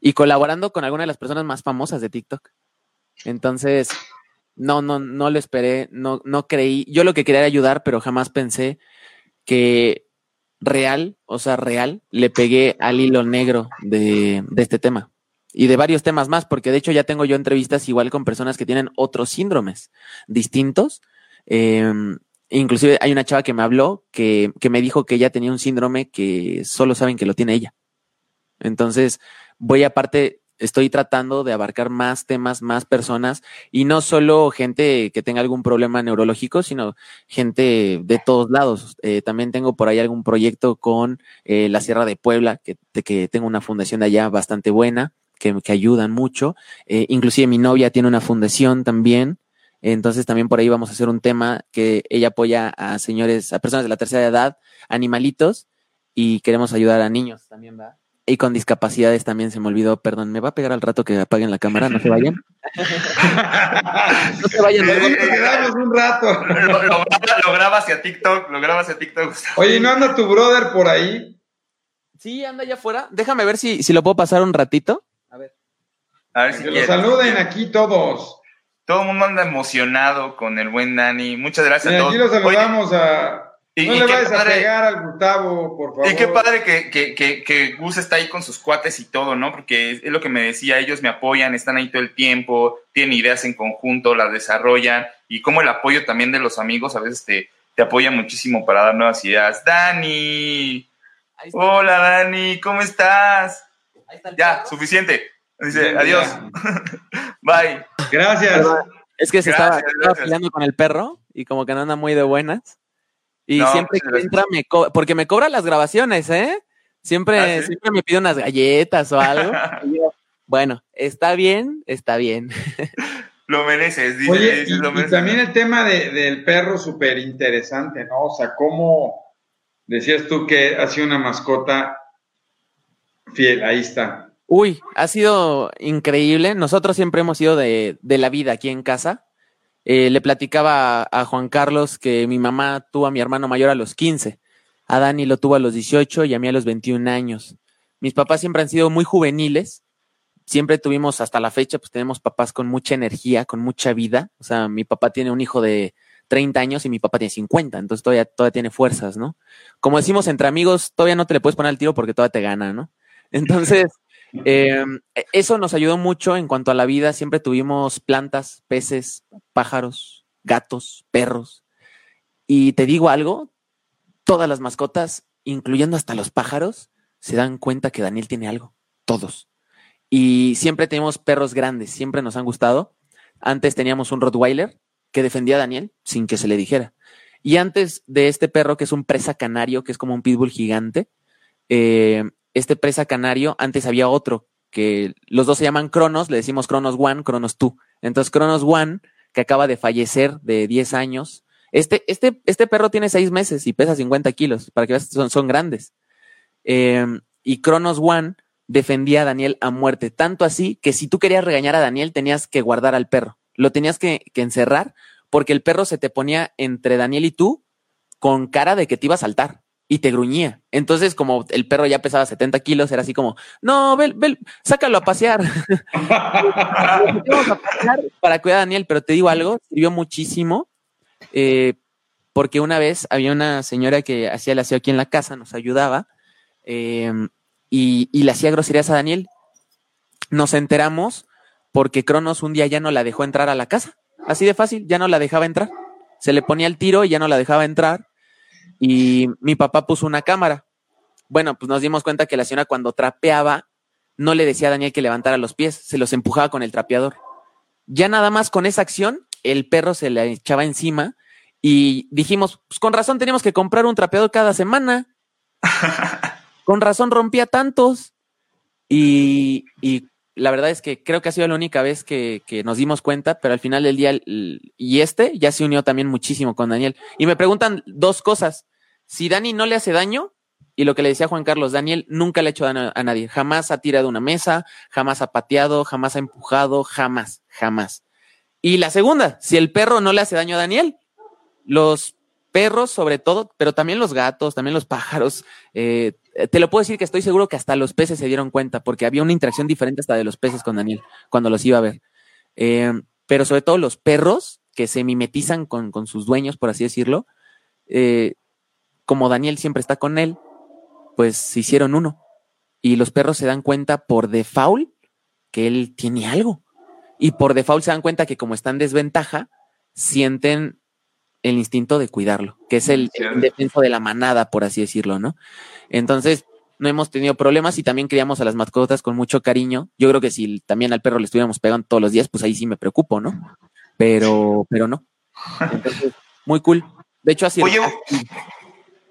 Y colaborando con alguna de las personas más famosas de TikTok. Entonces, no, no, no lo esperé, no, no creí. Yo lo que quería era ayudar, pero jamás pensé que real, o sea, real, le pegué al hilo negro de, este tema. Y de varios temas más, porque de hecho ya tengo yo entrevistas igual con personas que tienen otros síndromes distintos. Em, inclusive hay una chava que me habló que, que me dijo que ella tenía un síndrome que solo saben que lo tiene ella. Entonces, voy aparte estoy tratando de abarcar más temas, más personas y no solo gente que tenga algún problema neurológico, sino gente de todos lados. Eh, también tengo por ahí algún proyecto con eh, la Sierra de Puebla, que, tengo una fundación de allá bastante buena, que, que ayudan mucho. Eh, inclusive mi novia tiene una fundación también. Entonces también por ahí vamos a hacer un tema que ella apoya a señores, a personas de la tercera edad, animalitos, y queremos ayudar a niños también, ¿verdad? Y con discapacidades también se me olvidó, perdón, me va a pegar al rato que apaguen la cámara, no se vayan. no se vayan. quedamos un rato. Lo, graba hacia TikTok, lo graba hacia TikTok. Oye, ¿no anda tu brother por ahí? Sí, anda allá afuera. Déjame ver si, si lo puedo pasar un ratito. A ver. A ver si que lo saluden aquí todos. Todo el mundo anda emocionado con el buen Dani. Muchas gracias a todos. Aquí lo saludamos a y, no le vayas a pegar al Gustavo, por favor. Y qué padre que, que, que, que, Gus está ahí con sus cuates y todo, ¿no? Porque es, lo que me decía, ellos me apoyan, están ahí todo el tiempo, tienen ideas en conjunto, las desarrollan, y como el apoyo también de los amigos a veces te, te apoya muchísimo para dar nuevas ideas. Dani, hola Dani, ¿cómo estás? ya, suficiente. Dice, adiós. Bye. Gracias. Es que se estaba, peleando con el perro y como que no anda muy de buenas. Y siempre pues, que entra me cobra, porque me cobra las grabaciones, ¿eh? Siempre, ¿Ah, siempre me pide unas galletas o algo. bueno, está bien, está bien. lo mereces, dice, Oye, y, también el tema de, del perro súper interesante, ¿no? O sea, cómo decías tú que ha sido una mascota fiel, ahí está. Uy, ha sido increíble. Nosotros siempre hemos sido de, de la vida aquí en casa. Eh, le platicaba a, Juan Carlos que mi mamá tuvo a mi hermano mayor a los 15, a Dani lo tuvo a los 18 y a mí a los 21 años. Mis papás siempre han sido muy juveniles, siempre tuvimos hasta la fecha, pues tenemos papás con mucha energía, con mucha vida. O sea, mi papá tiene un hijo de 30 años y mi papá tiene 50, entonces todavía, todavía tiene fuerzas, ¿no? Como decimos entre amigos, todavía no te le puedes poner al tiro porque todavía te gana, ¿no? Entonces, eh, eso nos ayudó mucho en cuanto a la vida. Siempre tuvimos plantas, peces, pájaros, gatos, perros. Y te digo algo, todas las mascotas, incluyendo hasta los pájaros, se dan cuenta que Daniel tiene algo. Todos. Y siempre tenemos perros grandes, siempre nos han gustado. Antes teníamos un Rottweiler que defendía a Daniel sin que se le dijera. Y antes de este perro, que es un presa canario, que es como un pitbull gigante, eh, este presa canario, antes había otro, que los dos se llaman Cronos, le decimos Cronos One, Cronos Two. Entonces, Cronos One, que acaba de fallecer de 10 años, este, este, este perro tiene 6 meses y pesa 50 kilos, para que veas, son, son grandes. Eh, y Cronos One defendía a Daniel a muerte, tanto así que si tú querías regañar a Daniel, tenías que guardar al perro, lo tenías que, que encerrar, porque el perro se te ponía entre Daniel y tú con cara de que te iba a saltar y te gruñía. Entonces, como el perro ya pesaba 70 kilos, era así como, no, ven, ven, sácalo a pasear. Vamos a pasear para cuidar a Daniel, pero te digo algo, sirvió muchísimo, eh, porque una vez había una señora que hacía el aseo aquí en la casa, nos ayudaba, eh, y, y le hacía groserías a Daniel. Nos enteramos porque Cronos un día ya no la dejó entrar a la casa. Así de fácil, ya no la dejaba entrar. Se le ponía el tiro y ya no la dejaba entrar y mi papá puso una cámara. Bueno, pues nos dimos cuenta que la señora cuando trapeaba no le decía a Daniel que levantara los pies, se los empujaba con el trapeador. Ya nada más con esa acción, el perro se le echaba encima y dijimos, pues con razón teníamos que comprar un trapeador cada semana. con razón rompía tantos. Y, y, la verdad es que creo que ha sido la única vez que, que, nos dimos cuenta, pero al final del día, y este ya se unió también muchísimo con Daniel. Y me preguntan dos cosas si Dani no le hace daño, y lo que le decía Juan Carlos, Daniel nunca le ha hecho daño a nadie, jamás ha tirado una mesa, jamás ha pateado, jamás ha empujado, jamás, jamás. Y la segunda, si el perro no le hace daño a Daniel, los perros sobre todo, pero también los gatos, también los pájaros, eh, te lo puedo decir que estoy seguro que hasta los peces se dieron cuenta, porque había una interacción diferente hasta de los peces con Daniel cuando los iba a ver. Eh, pero sobre todo los perros que se mimetizan con, con sus dueños, por así decirlo, eh, como Daniel siempre está con él, pues se hicieron uno. Y los perros se dan cuenta por default que él tiene algo. Y por default se dan cuenta que como está en desventaja, sienten el instinto de cuidarlo, que es el, el defenso de la manada, por así decirlo, ¿no? Entonces, no hemos tenido problemas y también criamos a las mascotas con mucho cariño. Yo creo que si también al perro le estuviéramos pegando todos los días, pues ahí sí me preocupo, ¿no? Pero, pero no. Entonces, muy cool. De hecho, así. Oye,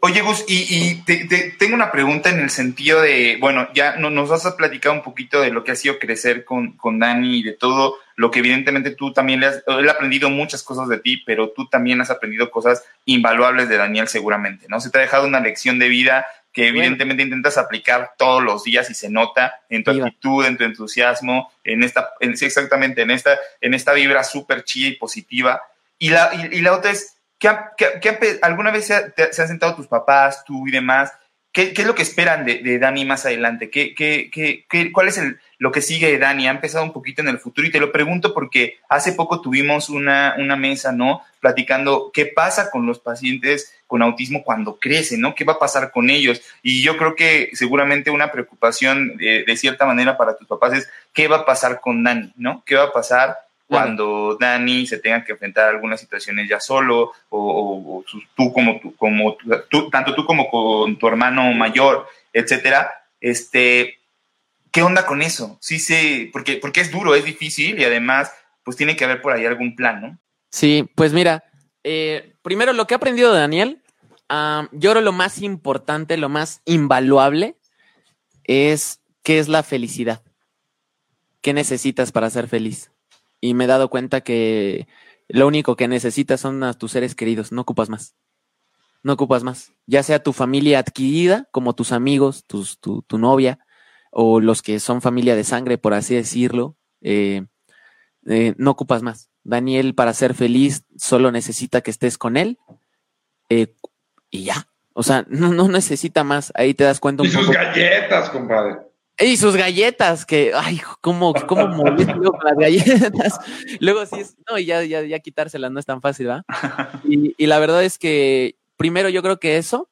Oye, Gus, y, y te, te, tengo una pregunta en el sentido de, bueno, ya no, nos vas a platicar un poquito de lo que ha sido crecer con, con Dani y de todo lo que evidentemente tú también le has, él ha aprendido muchas cosas de ti, pero tú también has aprendido cosas invaluables de Daniel seguramente, ¿no? Se te ha dejado una lección de vida que evidentemente bueno. intentas aplicar todos los días y se nota en tu actitud, en tu entusiasmo, en esta, en, sí, exactamente, en esta, en esta vibra súper chida y positiva. Y la, y, y la otra es, ¿Qué, alguna vez se, han sentado tus papás, tú y demás? ¿Qué, es lo que esperan de, Dani más adelante? ¿Qué, cuál es lo que sigue de Dani? Ha empezado un poquito en el futuro y te lo pregunto porque hace poco tuvimos una, una mesa, ¿no? Platicando qué pasa con los pacientes con autismo cuando crecen, ¿no? ¿Qué va a pasar con ellos? Y yo creo que seguramente una preocupación de, de cierta manera para tus papás es qué va a pasar con Dani, ¿no? ¿Qué va a pasar cuando Dani se tenga que enfrentar a algunas situaciones ya solo, o, o, o tú como tú, como tú, tanto tú como con tu hermano mayor, etcétera, este, ¿qué onda con eso? Sí sé, porque, porque es duro, es difícil y además, pues tiene que haber por ahí algún plan, ¿no? Sí, pues mira, eh, primero lo que he aprendido de Daniel, um, yo creo lo más importante, lo más invaluable es qué es la felicidad. ¿Qué necesitas para ser feliz? Y me he dado cuenta que lo único que necesitas son a tus seres queridos, no ocupas más. No ocupas más. Ya sea tu familia adquirida, como tus amigos, tus, tu, tu, novia, o los que son familia de sangre, por así decirlo, eh, eh, no ocupas más. Daniel, para ser feliz, solo necesita que estés con él eh, y ya. O sea, no, no necesita más. Ahí te das cuenta un y sus galletas, compadre. Y sus galletas, que, ay, cómo, cómo luego con las galletas. Luego sí, es, no, y ya, ya, ya quitárselas no es tan fácil, ¿va? Y, y la verdad es que, primero yo creo que eso.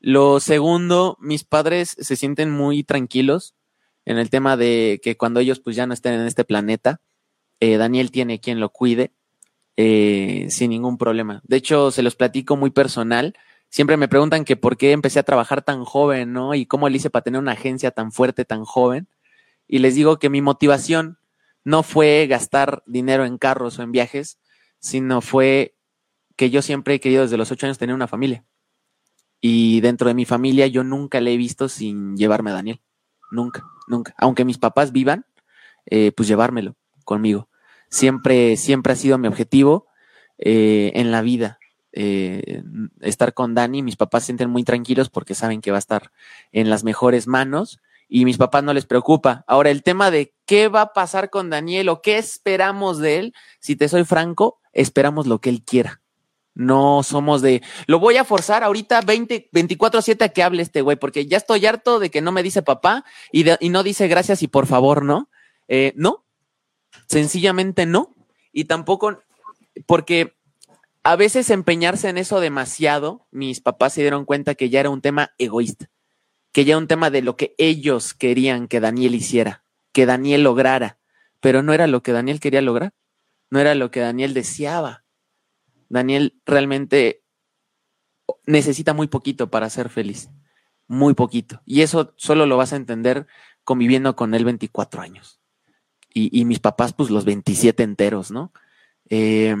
Lo segundo, mis padres se sienten muy tranquilos en el tema de que cuando ellos pues ya no estén en este planeta, eh, Daniel tiene quien lo cuide eh, sin ningún problema. De hecho, se los platico muy personal. Siempre me preguntan que por qué empecé a trabajar tan joven, ¿no? Y cómo le hice para tener una agencia tan fuerte, tan joven. Y les digo que mi motivación no fue gastar dinero en carros o en viajes, sino fue que yo siempre he querido desde los ocho años tener una familia. Y dentro de mi familia yo nunca le he visto sin llevarme a Daniel. Nunca, nunca. Aunque mis papás vivan, eh, pues llevármelo conmigo. Siempre, siempre ha sido mi objetivo eh, en la vida. Eh, estar con Dani, mis papás se sienten muy tranquilos porque saben que va a estar en las mejores manos y mis papás no les preocupa. Ahora, el tema de qué va a pasar con Daniel o qué esperamos de él, si te soy franco, esperamos lo que él quiera. No somos de, lo voy a forzar ahorita 20, 24-7 a que hable este güey, porque ya estoy harto de que no me dice papá y, de, no dice gracias y por favor, ¿no? Eh, no, sencillamente no. Y tampoco, porque a veces empeñarse en eso demasiado, mis papás se dieron cuenta que ya era un tema egoísta, que ya era un tema de lo que ellos querían que Daniel hiciera, que Daniel lograra, pero no era lo que Daniel quería lograr, no era lo que Daniel deseaba. Daniel realmente necesita muy poquito para ser feliz, muy poquito. Y eso solo lo vas a entender conviviendo con él 24 años. Y, mis papás, pues los 27 enteros, ¿no? Eh,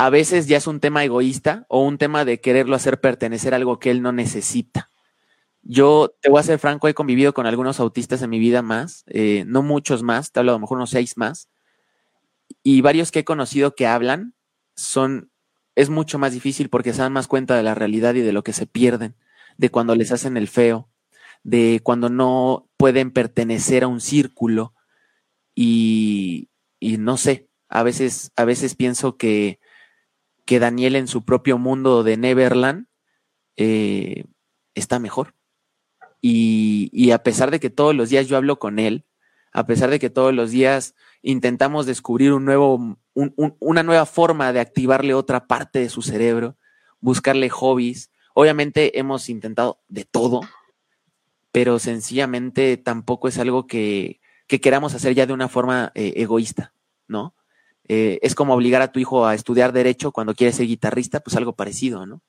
a veces ya es un tema egoísta o un tema de quererlo hacer pertenecer a algo que él no necesita. Yo te voy a ser franco, he convivido con algunos autistas en mi vida más, eh, no muchos más, te hablo a lo mejor unos seis más, y varios que he conocido que hablan son, es mucho más difícil porque se dan más cuenta de la realidad y de lo que se pierden, de cuando les hacen el feo, de cuando no pueden pertenecer a un círculo y, y no sé, a veces, a veces pienso que, que Daniel en su propio mundo de Neverland eh, está mejor. Y, a pesar de que todos los días yo hablo con él, a pesar de que todos los días intentamos descubrir un nuevo, un, una nueva forma de activarle otra parte de su cerebro, buscarle hobbies. Obviamente hemos intentado de todo, pero sencillamente tampoco es algo que, que queramos hacer ya de una forma eh, egoísta, ¿no? Eh, es como obligar a tu hijo a estudiar derecho cuando quiere ser guitarrista, pues algo parecido, ¿no?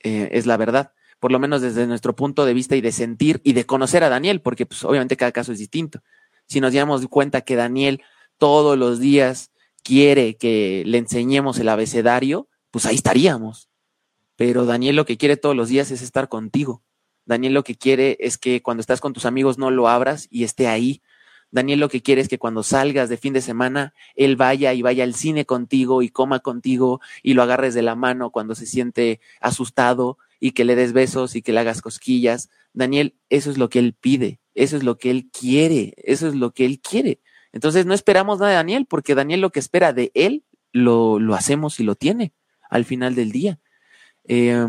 Eh, es la verdad, por lo menos desde nuestro punto de vista y de sentir y de conocer a Daniel, porque pues obviamente cada caso es distinto. Si nos diéramos cuenta que Daniel todos los días quiere que le enseñemos el abecedario, pues ahí estaríamos. Pero Daniel lo que quiere todos los días es estar contigo. Daniel lo que quiere es que cuando estás con tus amigos no lo abras y esté ahí, Daniel lo que quiere es que cuando salgas de fin de semana, él vaya y vaya al cine contigo y coma contigo y lo agarres de la mano cuando se siente asustado y que le des besos y que le hagas cosquillas. Daniel, eso es lo que él pide, eso es lo que él quiere, eso es lo que él quiere. Entonces no esperamos nada de Daniel porque Daniel lo que espera de él lo, lo hacemos y lo tiene al final del día. Eh,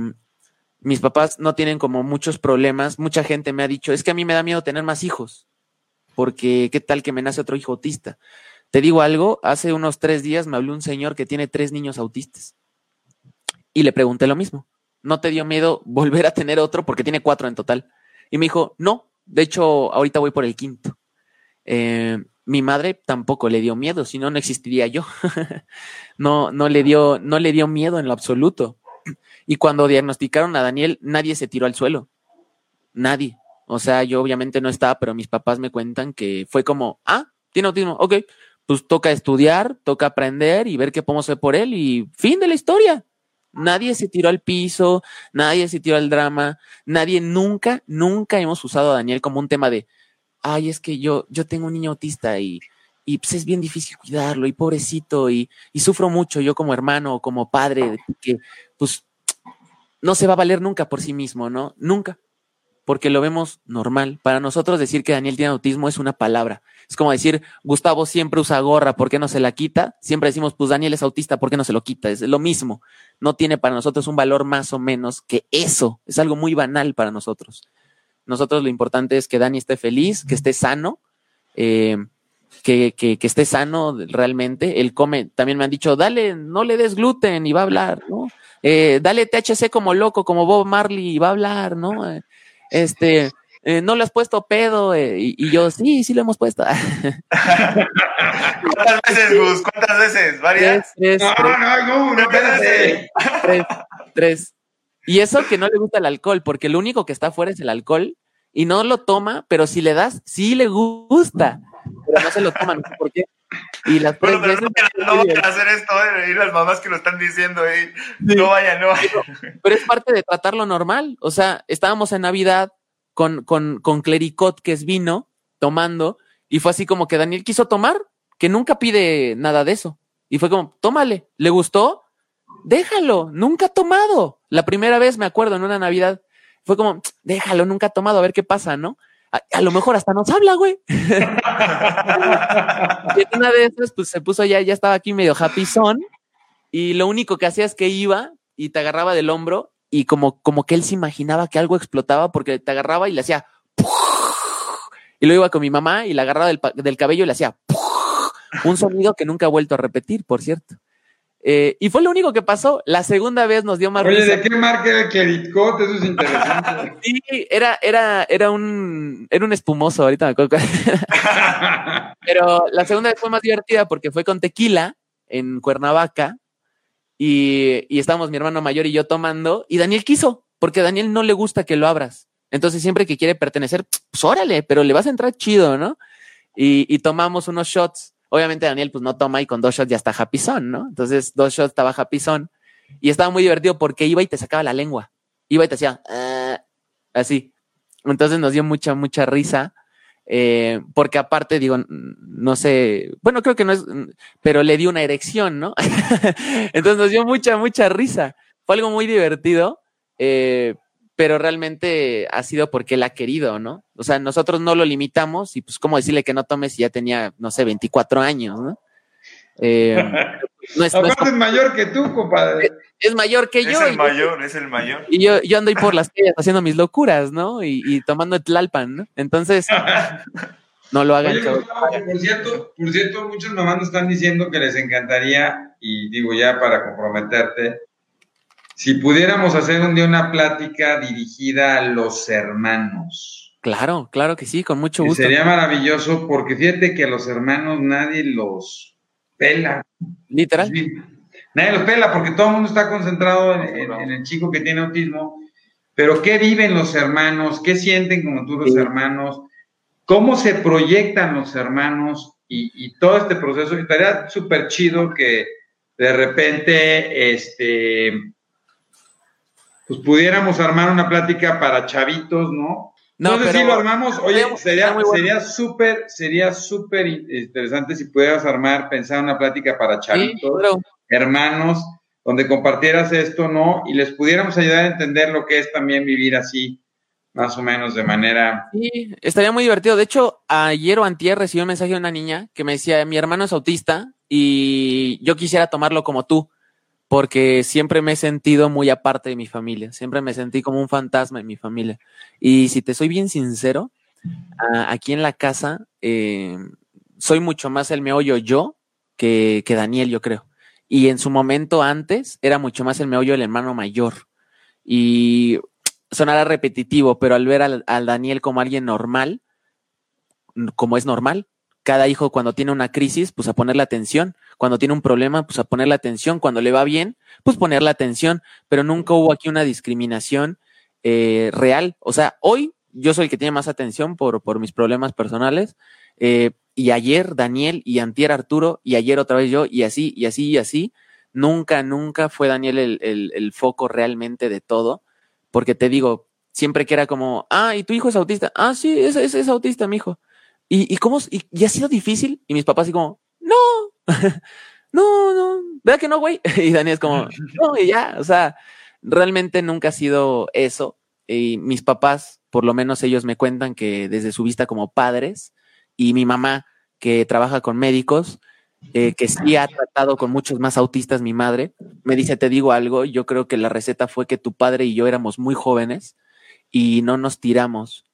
mis papás no tienen como muchos problemas. Mucha gente me ha dicho, es que a mí me da miedo tener más hijos porque qué tal que me nace otro hijo autista. Te digo algo, hace unos tres días me habló un señor que tiene tres niños autistas y le pregunté lo mismo. ¿No te dio miedo volver a tener otro porque tiene cuatro en total? Y me dijo, no, de hecho ahorita voy por el quinto. Eh, mi madre tampoco le dio miedo, si no, no existiría yo. no, no le dio, no le dio miedo en lo absoluto. Y cuando diagnosticaron a Daniel, nadie se tiró al suelo. Nadie. O sea, yo obviamente no estaba, pero mis papás me cuentan que fue como, ah, tiene autismo, ok, pues toca estudiar, toca aprender y ver qué podemos hacer por él y fin de la historia. Nadie se tiró al piso, nadie se tiró al drama, nadie nunca, nunca hemos usado a Daniel como un tema de, ay, es que yo, yo tengo un niño autista y, y pues es bien difícil cuidarlo y pobrecito y, y sufro mucho yo como hermano o como padre, que pues no se va a valer nunca por sí mismo, ¿no? Nunca porque lo vemos normal. Para nosotros decir que Daniel tiene autismo es una palabra. Es como decir, Gustavo siempre usa gorra, ¿por qué no se la quita? Siempre decimos, pues Daniel es autista, ¿por qué no se lo quita? Es lo mismo. No tiene para nosotros un valor más o menos que eso. Es algo muy banal para nosotros. Nosotros lo importante es que Dani esté feliz, que esté sano, eh, que, que, esté sano realmente. Él come, también me han dicho, dale, no le des gluten y va a hablar, ¿no? Eh, dale THC como loco, como Bob Marley y va a hablar, ¿no? Eh, este, eh, no le has puesto pedo eh, y, y, yo, sí, sí lo hemos puesto. ¿Cuántas veces, Gus? ¿Cuántas veces? ¿Varias? Tres, tres, no, no, no, no, espérate. Tres, tres. Y eso que no le gusta el alcohol, porque lo único que está afuera es el alcohol y no lo toma, pero si le das, sí le gusta, pero no se lo toma, no sé por qué. Y las bueno, pero no, no vayan a hacer esto, eh, y las mamás que lo están diciendo, eh. sí. no vayan, no vayan. Pero, pero, es parte de tratarlo normal. O sea, estábamos en Navidad con, con, con Clericot, que es vino, tomando, y fue así como que Daniel quiso tomar, que nunca pide nada de eso. Y fue como, tómale, ¿le gustó? Déjalo, nunca ha tomado. La primera vez me acuerdo en una Navidad, fue como, déjalo, nunca ha tomado, a ver qué pasa, ¿no? A, a lo mejor hasta nos habla, güey. y en una de esas, pues se puso ya, ya estaba aquí medio happy son, y lo único que hacía es que iba y te agarraba del hombro y como, como que él se imaginaba que algo explotaba porque te agarraba y le hacía y luego iba con mi mamá y la agarraba del, del cabello y le hacía un sonido que nunca ha vuelto a repetir, por cierto. Eh, y fue lo único que pasó. La segunda vez nos dio más Oye, risa. ¿de qué marca era el? Eso es interesante. sí, era, era, era un, era un espumoso, ahorita me acuerdo. Pero la segunda vez fue más divertida porque fue con tequila en Cuernavaca y, y estábamos mi hermano mayor y yo tomando y Daniel quiso, porque a Daniel no le gusta que lo abras. Entonces siempre que quiere pertenecer, pues órale, pero le vas a entrar chido, ¿no? Y, y tomamos unos shots. Obviamente Daniel pues no toma y con dos shots ya está happy son, ¿no? Entonces dos shots estaba happy son y estaba muy divertido porque iba y te sacaba la lengua. Iba y te hacía uh, así. Entonces nos dio mucha, mucha risa. Eh, porque aparte, digo, no sé, bueno, creo que no es, pero le dio una erección, ¿no? Entonces nos dio mucha, mucha risa. Fue algo muy divertido, eh, pero realmente ha sido porque él ha querido, ¿no? O sea, nosotros no lo limitamos y pues cómo decirle que no tome si ya tenía, no sé, 24 años, ¿no? Eh, no es, Aparte no es, es, mayor que tú, compadre. Es, es mayor que es yo. Es el mayor, es el mayor. Y yo, yo ando ahí por las calles haciendo mis locuras, ¿no? Y, y tomando tlalpan, ¿no? Entonces, no lo hagan. Oye, Gustavo, por cierto, por cierto, muchos mamás nos están diciendo que les encantaría, y digo ya para comprometerte, si pudiéramos hacer un día una plática dirigida a los hermanos. Claro, claro que sí, con mucho gusto. Sería maravilloso porque fíjate que a los hermanos nadie los pela. Literal. Sí, nadie los pela porque todo el mundo está concentrado en, en, en, el chico que tiene autismo. Pero ¿qué viven los hermanos? ¿Qué sienten como tú los sí. hermanos? ¿Cómo se proyectan los hermanos? Y, y todo este proceso. Estaría súper chido que de repente, este, pues pudiéramos armar una plática para chavitos, ¿no? No, Entonces, pero, si lo armamos, oye, sería bueno. sería súper, sería súper interesante si pudieras armar, pensar una plática para chavitos, sí, claro. hermanos, donde compartieras esto, ¿no? Y les pudiéramos ayudar a entender lo que es también vivir así, más o menos de manera. Sí, estaría muy divertido. De hecho, ayer o antier recibí un mensaje de una niña que me decía, mi hermano es autista y yo quisiera tomarlo como tú porque siempre me he sentido muy aparte de mi familia, siempre me sentí como un fantasma en mi familia. Y si te soy bien sincero, aquí en la casa eh, soy mucho más el meollo yo que, que, Daniel, yo creo. Y en su momento antes era mucho más el meollo del hermano mayor. Y sonará repetitivo, pero al ver al, al Daniel como alguien normal, como es normal, cada hijo cuando tiene una crisis, pues a ponerle atención. Cuando tiene un problema, pues a ponerle atención. Cuando le va bien, pues ponerle atención. Pero nunca hubo aquí una discriminación eh, real. O sea, hoy yo soy el que tiene más atención por, por mis problemas personales. Eh, y ayer Daniel y antier Arturo y ayer otra vez yo y así y así y así. Nunca, nunca fue Daniel el, el, el foco realmente de todo. Porque te digo, siempre que era como, ah, ¿y tu hijo es autista? Ah, sí, es, es, es autista, mi hijo. ¿Y, y cómo? Y, y, ha sido difícil? Y mis papás así como, no, no, no, ¿verdad que no, güey? Y Daniel es como, no, y ya, o sea, realmente nunca ha sido eso. Y mis papás, por lo menos ellos me cuentan que desde su vista como padres, y mi mamá, que trabaja con médicos, eh, que sí ha tratado con muchos más autistas, mi madre, me dice, te digo algo, yo creo que la receta fue que tu padre y yo éramos muy jóvenes y no nos tiramos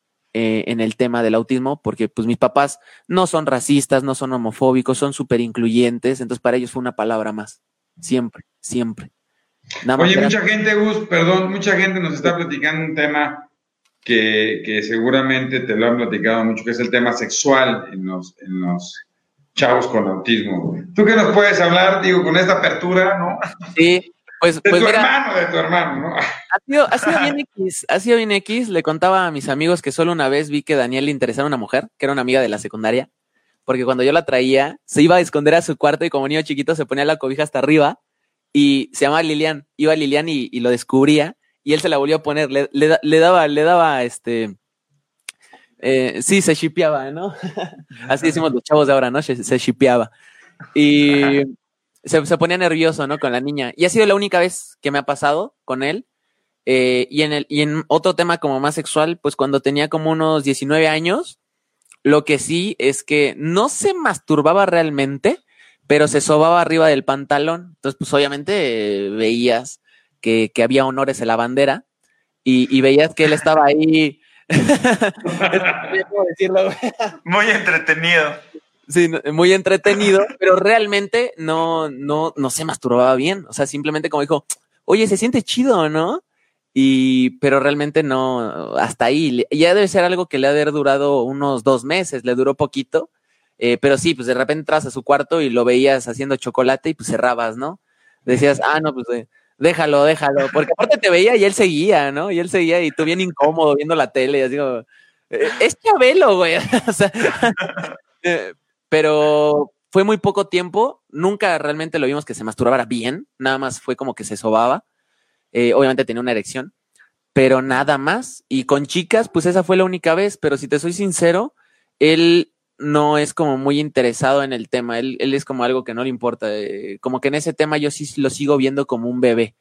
eh, en el tema del autismo, porque pues mis papás no son racistas, no son homofóbicos, son súper incluyentes, entonces para ellos fue una palabra más, siempre, siempre. Oye, mucha gente, Gus, perdón, mucha gente nos está platicando un tema que, que, seguramente te lo han platicado mucho, que es el tema sexual en los, en los chavos con autismo. ¿Tú qué nos puedes hablar, digo, con esta apertura, no? Sí, pues, de pues tu hermano, de tu hermano, ¿no? Ha sido, ha sido bien X, ha sido bien X. Le contaba a mis amigos que solo una vez vi que Daniel le interesaba a una mujer, que era una amiga de la secundaria, porque cuando yo la traía, se iba a esconder a su cuarto y como niño chiquito se ponía la cobija hasta arriba y se llamaba Lilian. Iba Lilian y, y lo descubría y él se la volvió a poner. Le, le, le daba, le daba este. Eh, sí, se shipeaba, ¿no? Así decimos los chavos de ahora, ¿no? Se, se shipeaba. Y se, se, ponía nervioso, ¿no? Con la niña. Y ha sido la única vez que me ha pasado con él. Eh, y, en el, y en otro tema como más sexual, pues cuando tenía como unos 19 años, lo que sí es que no se masturbaba realmente, pero se sobaba arriba del pantalón. Entonces, pues obviamente eh, veías que, que, había honores en la bandera y, y veías que él estaba ahí. decirlo, Muy entretenido. Sí, muy entretenido, pero realmente no, no, no se masturbaba bien. O sea, simplemente como dijo, oye, se siente chido, ¿no? Y, pero realmente no, hasta ahí. Ya debe ser algo que le ha de haber durado unos dos meses, le duró poquito. Eh, pero sí, pues de repente entras a su cuarto y lo veías haciendo chocolate y pues cerrabas, ¿no? Decías, ah, no, pues eh, déjalo, déjalo. Porque aparte te veía y él seguía, ¿no? Y él seguía y tú bien incómodo viendo la tele y así como, eh, es Chabelo, güey. o sea, eh, pero fue muy poco tiempo. Nunca realmente lo vimos que se masturbara bien. Nada más fue como que se sobaba. Eh, obviamente tenía una erección, pero nada más. Y con chicas, pues esa fue la única vez. Pero si te soy sincero, él no es como muy interesado en el tema. Él, él es como algo que no le importa. Eh, como que en ese tema yo sí lo sigo viendo como un bebé.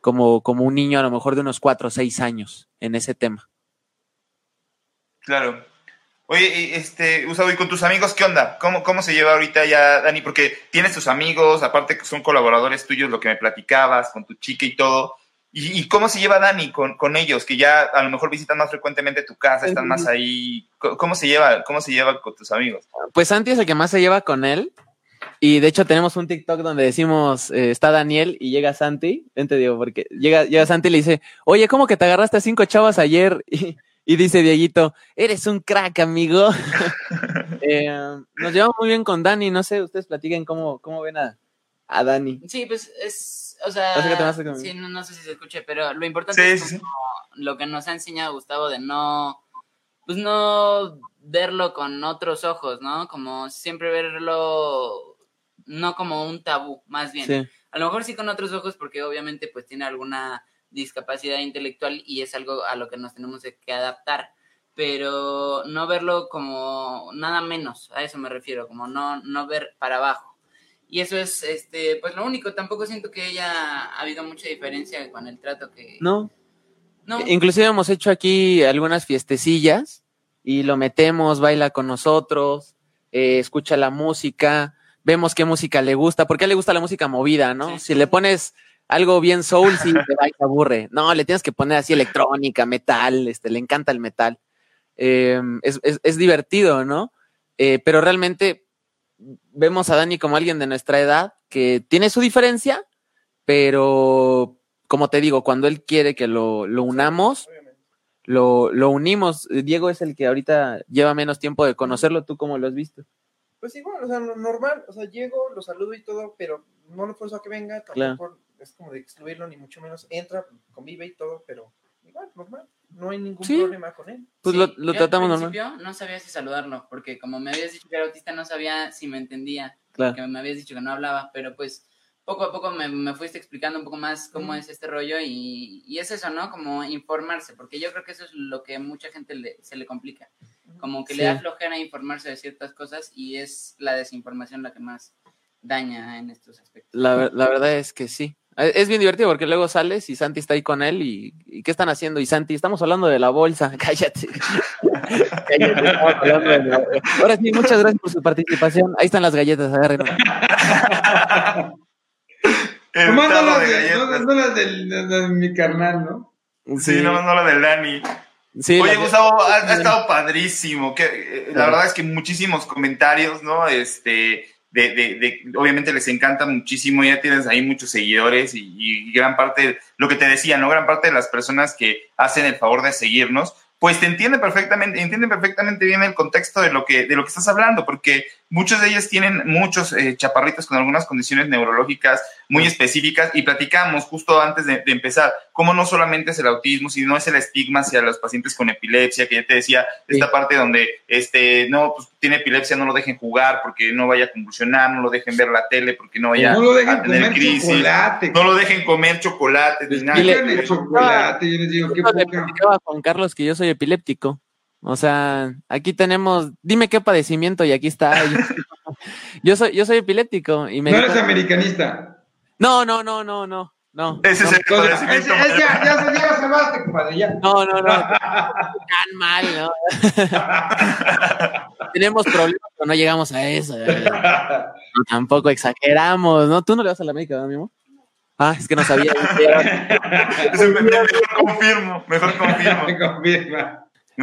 Como, como un niño a lo mejor de unos cuatro o seis años en ese tema. Claro. Oye, este, Usado, ¿y con tus amigos qué onda? ¿Cómo, ¿Cómo se lleva ahorita ya, Dani? Porque tienes tus amigos, aparte que son colaboradores tuyos, lo que me platicabas, con tu chica y todo. ¿Y, y cómo se lleva Dani con, con, ellos? Que ya a lo mejor visitan más frecuentemente tu casa, están más ahí. ¿Cómo se lleva, cómo se lleva con tus amigos? Pues Santi es el que más se lleva con él. Y de hecho tenemos un TikTok donde decimos, eh, está Daniel y llega Santi. Ven te digo, porque llega, llega Santi y le dice, oye, ¿cómo que te agarraste a cinco chavas ayer? Y, y dice Dieguito, eres un crack, amigo. eh, nos llevamos muy bien con Dani. No sé, ustedes platiquen cómo, cómo ven a, a Dani. Sí, pues es, o sea, sí, no, no, sé si se escuche, pero lo importante sí, es sí, lo que nos ha enseñado Gustavo de no, pues no verlo con otros ojos, ¿no? Como siempre verlo no como un tabú, más bien. A lo mejor sí con otros ojos porque obviamente pues tiene alguna discapacidad intelectual y es algo a lo que nos tenemos que adaptar, pero no verlo como nada menos, a eso me refiero, como no, no ver para abajo. Y eso es, este, pues lo único, tampoco siento que haya habido mucha diferencia con el trato que... No. no. Inclusive hemos hecho aquí algunas fiestecillas y lo metemos, baila con nosotros, eh, escucha la música, vemos qué música le gusta, porque a él le gusta la música movida, ¿no? Sí. Si le pones algo bien soul, sí, te va y te aburre. No, le tienes que poner así electrónica, metal, este, le encanta el metal. Eh, es, es, es, divertido, ¿no? Eh, pero realmente vemos a Dani como alguien de nuestra edad que tiene su diferencia, pero como te digo, cuando él quiere que lo, lo unamos, lo, lo, unimos. Diego es el que ahorita lleva menos tiempo de conocerlo. ¿Tú cómo lo has visto? Pues igual, o sea, normal. O sea, llego, lo saludo y todo, pero no lo forzo a que venga. Tampoco claro es como de excluirlo, ni mucho menos. Entra, convive y todo, pero igual, normal. No hay ningún sí. problema con él. Pues sí, lo, lo tratamos al normal. no sabía si saludarlo, porque como me habías dicho que era autista, no sabía si me entendía. Claro. Que me habías dicho que no hablaba, pero pues poco a poco me, me fuiste explicando un poco más cómo mm. es este rollo y, y, es eso, ¿no? Como informarse, porque yo creo que eso es lo que mucha gente le, se le complica. Como que sí. le da flojera informarse de ciertas cosas y es la desinformación la que más daña en estos aspectos. La, la verdad es que sí. Es bien divertido porque luego sales y Santi está ahí con él y, y ¿qué están haciendo? Y Santi, estamos hablando de la bolsa. Cállate. Cállate de la... Ahora sí, muchas gracias por su participación. Ahí están las galletas, agarren. Nomás no las, de, no, no las del, de, de, mi carnal, ¿no? Sí, sí. no, no la del Dani. Oye, Gustavo, ha, estado padrísimo. Que, eh, la verdad es que muchísimos comentarios, ¿no? Este, de, de, de, obviamente les encanta muchísimo, ya tienes ahí muchos seguidores y, gran parte, lo que te decía, ¿no? Gran parte de las personas que hacen el favor de seguirnos, pues te entiende perfectamente, entienden perfectamente bien el contexto de lo que, de lo que estás hablando, porque muchos de ellos tienen muchos eh, chaparritos con algunas condiciones neurológicas muy específicas y platicamos justo antes de, empezar cómo no solamente es el autismo, sino es el estigma hacia los pacientes con epilepsia, que ya te decía, esta parte donde este, no, pues tiene epilepsia, no lo dejen jugar porque no vaya a convulsionar, no lo dejen ver la tele porque no vaya no lo dejen a tener comer crisis, chocolate. no lo dejen comer chocolate, ni nada. chocolate, yo les digo, qué poca. Juan Carlos que yo soy epiléptico. O sea, aquí tenemos, dime qué padecimiento y aquí está. yo soy, yo soy epiléptico y me. No eres americanista. No, no, no, no, no. No. Ese es el padecimiento. Ese, ya, ya, ya salvaste, compadre, ya. No, no, no. Tan mal, ¿no? Tenemos problemas, pero no llegamos a eso. tampoco exageramos, ¿no? Tú no le vas a la América, ¿no, mi amor? Ah, es que no sabía. mejor confirmo, mejor confirmo. Me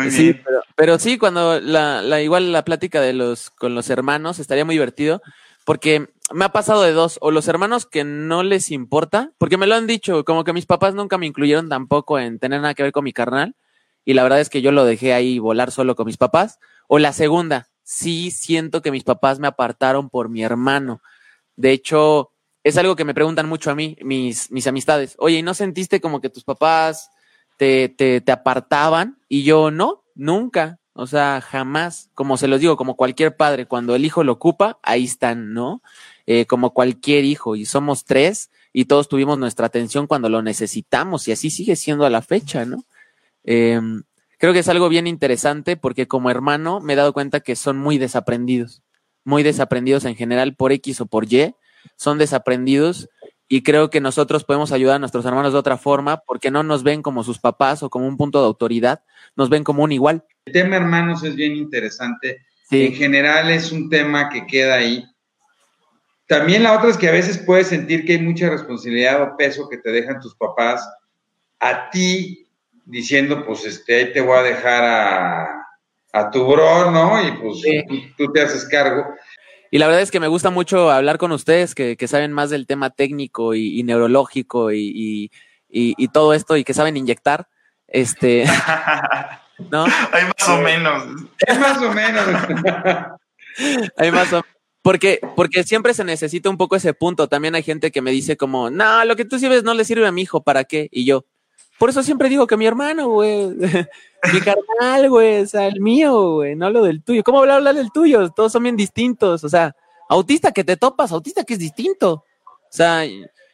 sí, pero, pero, sí, cuando la, la, igual la plática de los con los hermanos estaría muy divertido, porque me ha pasado de dos, o los hermanos que no les importa, porque me lo han dicho, como que mis papás nunca me incluyeron tampoco en tener nada que ver con mi carnal, y la verdad es que yo lo dejé ahí volar solo con mis papás, o la segunda, sí siento que mis papás me apartaron por mi hermano. De hecho, es algo que me preguntan mucho a mí, mis, mis amistades. Oye, ¿y no sentiste como que tus papás te, te, te apartaban? Y yo, no, nunca. O sea, jamás, como se los digo, como cualquier padre, cuando el hijo lo ocupa, ahí están, ¿no? Eh, como cualquier hijo, y somos tres, y todos tuvimos nuestra atención cuando lo necesitamos, y así sigue siendo a la fecha, ¿no? Eh, creo que es algo bien interesante porque como hermano me he dado cuenta que son muy desaprendidos, muy desaprendidos en general por X o por Y, son desaprendidos y creo que nosotros podemos ayudar a nuestros hermanos de otra forma porque no nos ven como sus papás o como un punto de autoridad, nos ven como un igual. El tema hermanos es bien interesante. En general es un tema que queda ahí. También la otra es que a veces puedes sentir que hay mucha responsabilidad o peso que te dejan tus papás a ti diciendo, pues este, ahí te voy a dejar a, a tu bro, ¿no? Y pues tú, te haces cargo. Y la verdad es que me gusta mucho hablar con ustedes que, que saben más del tema técnico y, neurológico y, y, todo esto y que saben inyectar. Este, ¿no? Hay más o menos. Hay más o menos. Hay más o porque, porque siempre se necesita un poco ese punto. También hay gente que me dice como, no, lo que tú sirves no le sirve a mi hijo, ¿para qué? Y yo, por eso siempre digo que mi hermano, güey. mi carnal, güey. O sea, el mío, güey. No lo del tuyo. ¿Cómo hablar del tuyo? Todos son bien distintos. O sea, autista que te topas, autista que es distinto. O sea,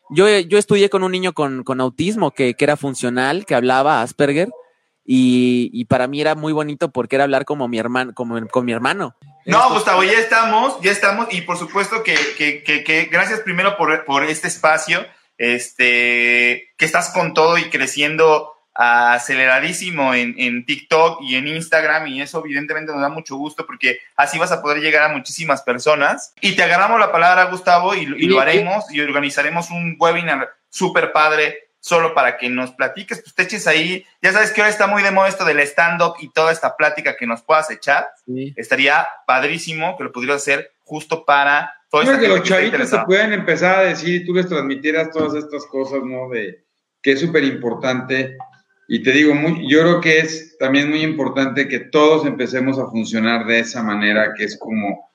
yo, yo estudié con un niño con, con autismo que, que, era funcional, que hablaba Asperger. Y, y, para mí era muy bonito porque era hablar como mi hermano, como con mi hermano. No, Gustavo, ya estamos, ya estamos, y por supuesto que, que, que gracias primero por, por este espacio este, que estás con todo y creciendo aceleradísimo en, en, TikTok y en Instagram y eso evidentemente nos da mucho gusto porque así vas a poder llegar a muchísimas personas. Y te agarramos la palabra, Gustavo, y, y lo haremos y organizaremos un webinar súper padre solo para que nos platiques, pues te eches ahí. Ya sabes que ahora está muy de moda esto del stand-up y toda esta plática que nos puedas echar. Estaría padrísimo que lo pudieras hacer justo para Creo que los chavitos se pueden empezar a decir y tú les transmitieras todas estas cosas, ¿no? De que es súper importante. Y te digo, muy, yo creo que es también muy importante que todos empecemos a funcionar de esa manera, que es como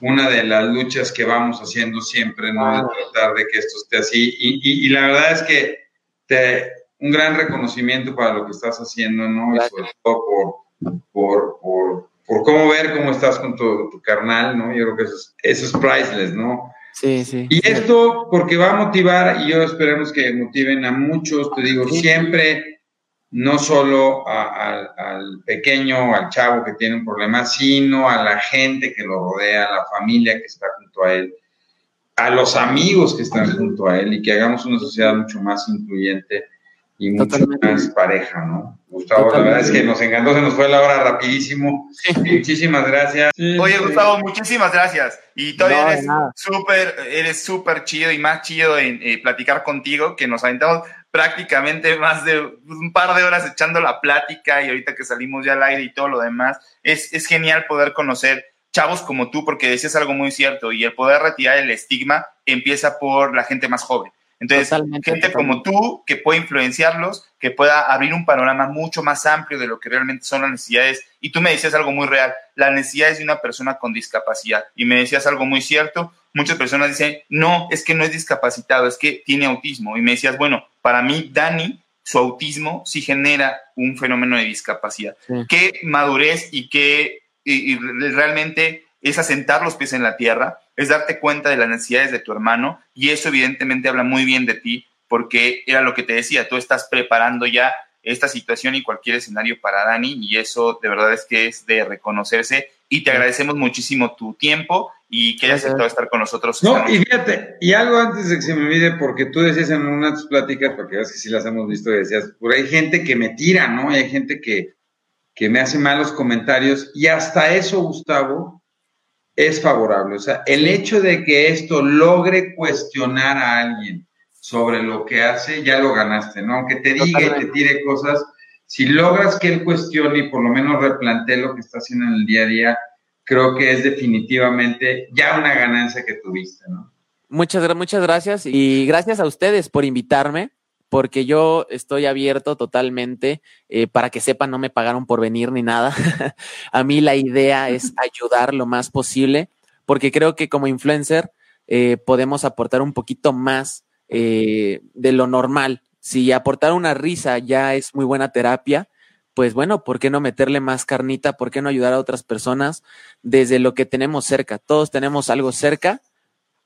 una de las luchas que vamos haciendo siempre, ¿no? De tratar de que esto esté así. Y, y, la verdad es que te, un gran reconocimiento para lo que estás haciendo, ¿no? Y sobre todo por, por, por por cómo ver cómo estás con tu, carnal, ¿no? Yo creo que eso es, eso es priceless, ¿no? Sí, sí. Y esto porque va a motivar, y yo esperemos que motiven a muchos, te digo, siempre, no solo al pequeño, al chavo que tiene un problema, sino a la gente que lo rodea, a la familia que está junto a él, a los amigos que están junto a él y que hagamos una sociedad mucho más incluyente y mucho más pareja, ¿no? Gustavo, la verdad es que nos encantó, se nos fue la hora rapidísimo. Muchísimas gracias. Oye, Gustavo, muchísimas gracias. Y todavía eres súper, eres súper chido y más chido en eh, platicar contigo, que nos aventamos prácticamente más de un par de horas echando la plática y ahorita que salimos ya al aire y todo lo demás, es, es genial poder conocer chavos como tú, porque decías algo muy cierto, y el poder retirar el estigma empieza por la gente más joven. Entonces, gente como tú que puede influenciarlos, que pueda abrir un panorama mucho más amplio de lo que realmente son las necesidades. Y tú me decías algo muy real, las necesidades de una persona con discapacidad. Y me decías algo muy cierto, muchas personas dicen, no, es que no es discapacitado, es que tiene autismo. Y me decías, bueno, para mí, Dani, su autismo sí genera un fenómeno de discapacidad. Qué madurez y qué y realmente es asentar los pies en la tierra es darte cuenta de las necesidades de tu hermano y eso evidentemente habla muy bien de ti porque era lo que te decía, tú estás preparando ya esta situación y cualquier escenario para Dani y eso de verdad es que es de reconocerse y te agradecemos muchísimo tu tiempo y que hayas aceptado estar con nosotros. No, y fíjate, y algo antes de que se me olvide, porque tú decías en unas pláticas, porque ves que sí las hemos visto, decías, por hay gente que me tira, ¿no? hay gente que, que me hace malos comentarios y hasta eso, Gustavo, es favorable. O sea, el hecho de que esto logre cuestionar a alguien sobre lo que hace, ya lo ganaste, ¿no? Aunque te diga y te tire cosas, si logras que él cuestione y por lo menos replantee lo que está haciendo en el día a día, creo que es definitivamente ya una ganancia que tuviste, ¿no? Muchas, muchas gracias y gracias a ustedes por invitarme porque yo estoy abierto totalmente eh, para que sepan, no me pagaron por venir ni nada. a mí la idea es ayudar lo más posible, porque creo que como influencer eh, podemos aportar un poquito más eh, de lo normal. Si aportar una risa ya es muy buena terapia, pues bueno, ¿por qué no meterle más carnita? ¿Por qué no ayudar a otras personas desde lo que tenemos cerca? Todos tenemos algo cerca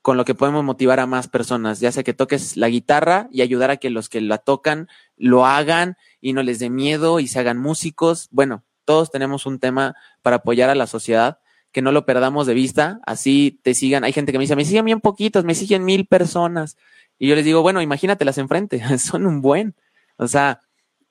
con lo que podemos motivar a más personas, ya sea que toques la guitarra y ayudar a que los que la tocan lo hagan y no les dé miedo y se hagan músicos. Bueno, todos tenemos un tema para apoyar a la sociedad, que no lo perdamos de vista, así te sigan. Hay gente que me dice, me siguen bien poquitos, me siguen mil personas. Y yo les digo, bueno, imagínatelas enfrente, son un buen. O sea,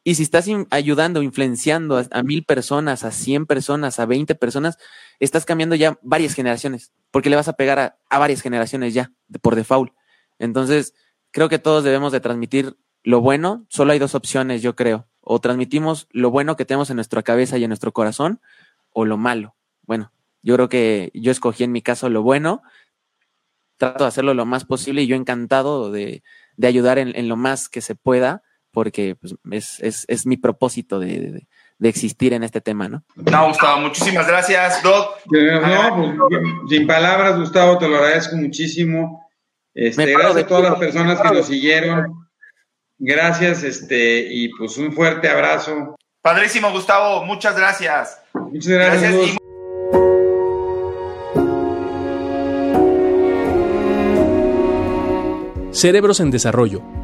y si estás ayudando, influenciando a, mil personas, a cien personas, a veinte personas, estás cambiando ya varias generaciones, porque le vas a pegar a, varias generaciones ya, por default. Entonces, creo que todos debemos de transmitir lo bueno. Solo hay dos opciones, yo creo. O transmitimos lo bueno que tenemos en nuestra cabeza y en nuestro corazón, o lo malo. Bueno, yo creo que yo escogí en mi caso lo bueno. Trato de hacerlo lo más posible y yo encantado de, ayudar en lo más que se pueda porque pues, es, es, es, mi propósito de, de, existir en este tema, ¿no? No, Gustavo, muchísimas gracias, Doc. No, pues, sin palabras, Gustavo, te lo agradezco muchísimo. Este, gracias a todas las personas que lo siguieron. Gracias, este, y pues un fuerte abrazo. Padrísimo, Gustavo, muchas gracias. Muchas gracias. Cerebros en Desarrollo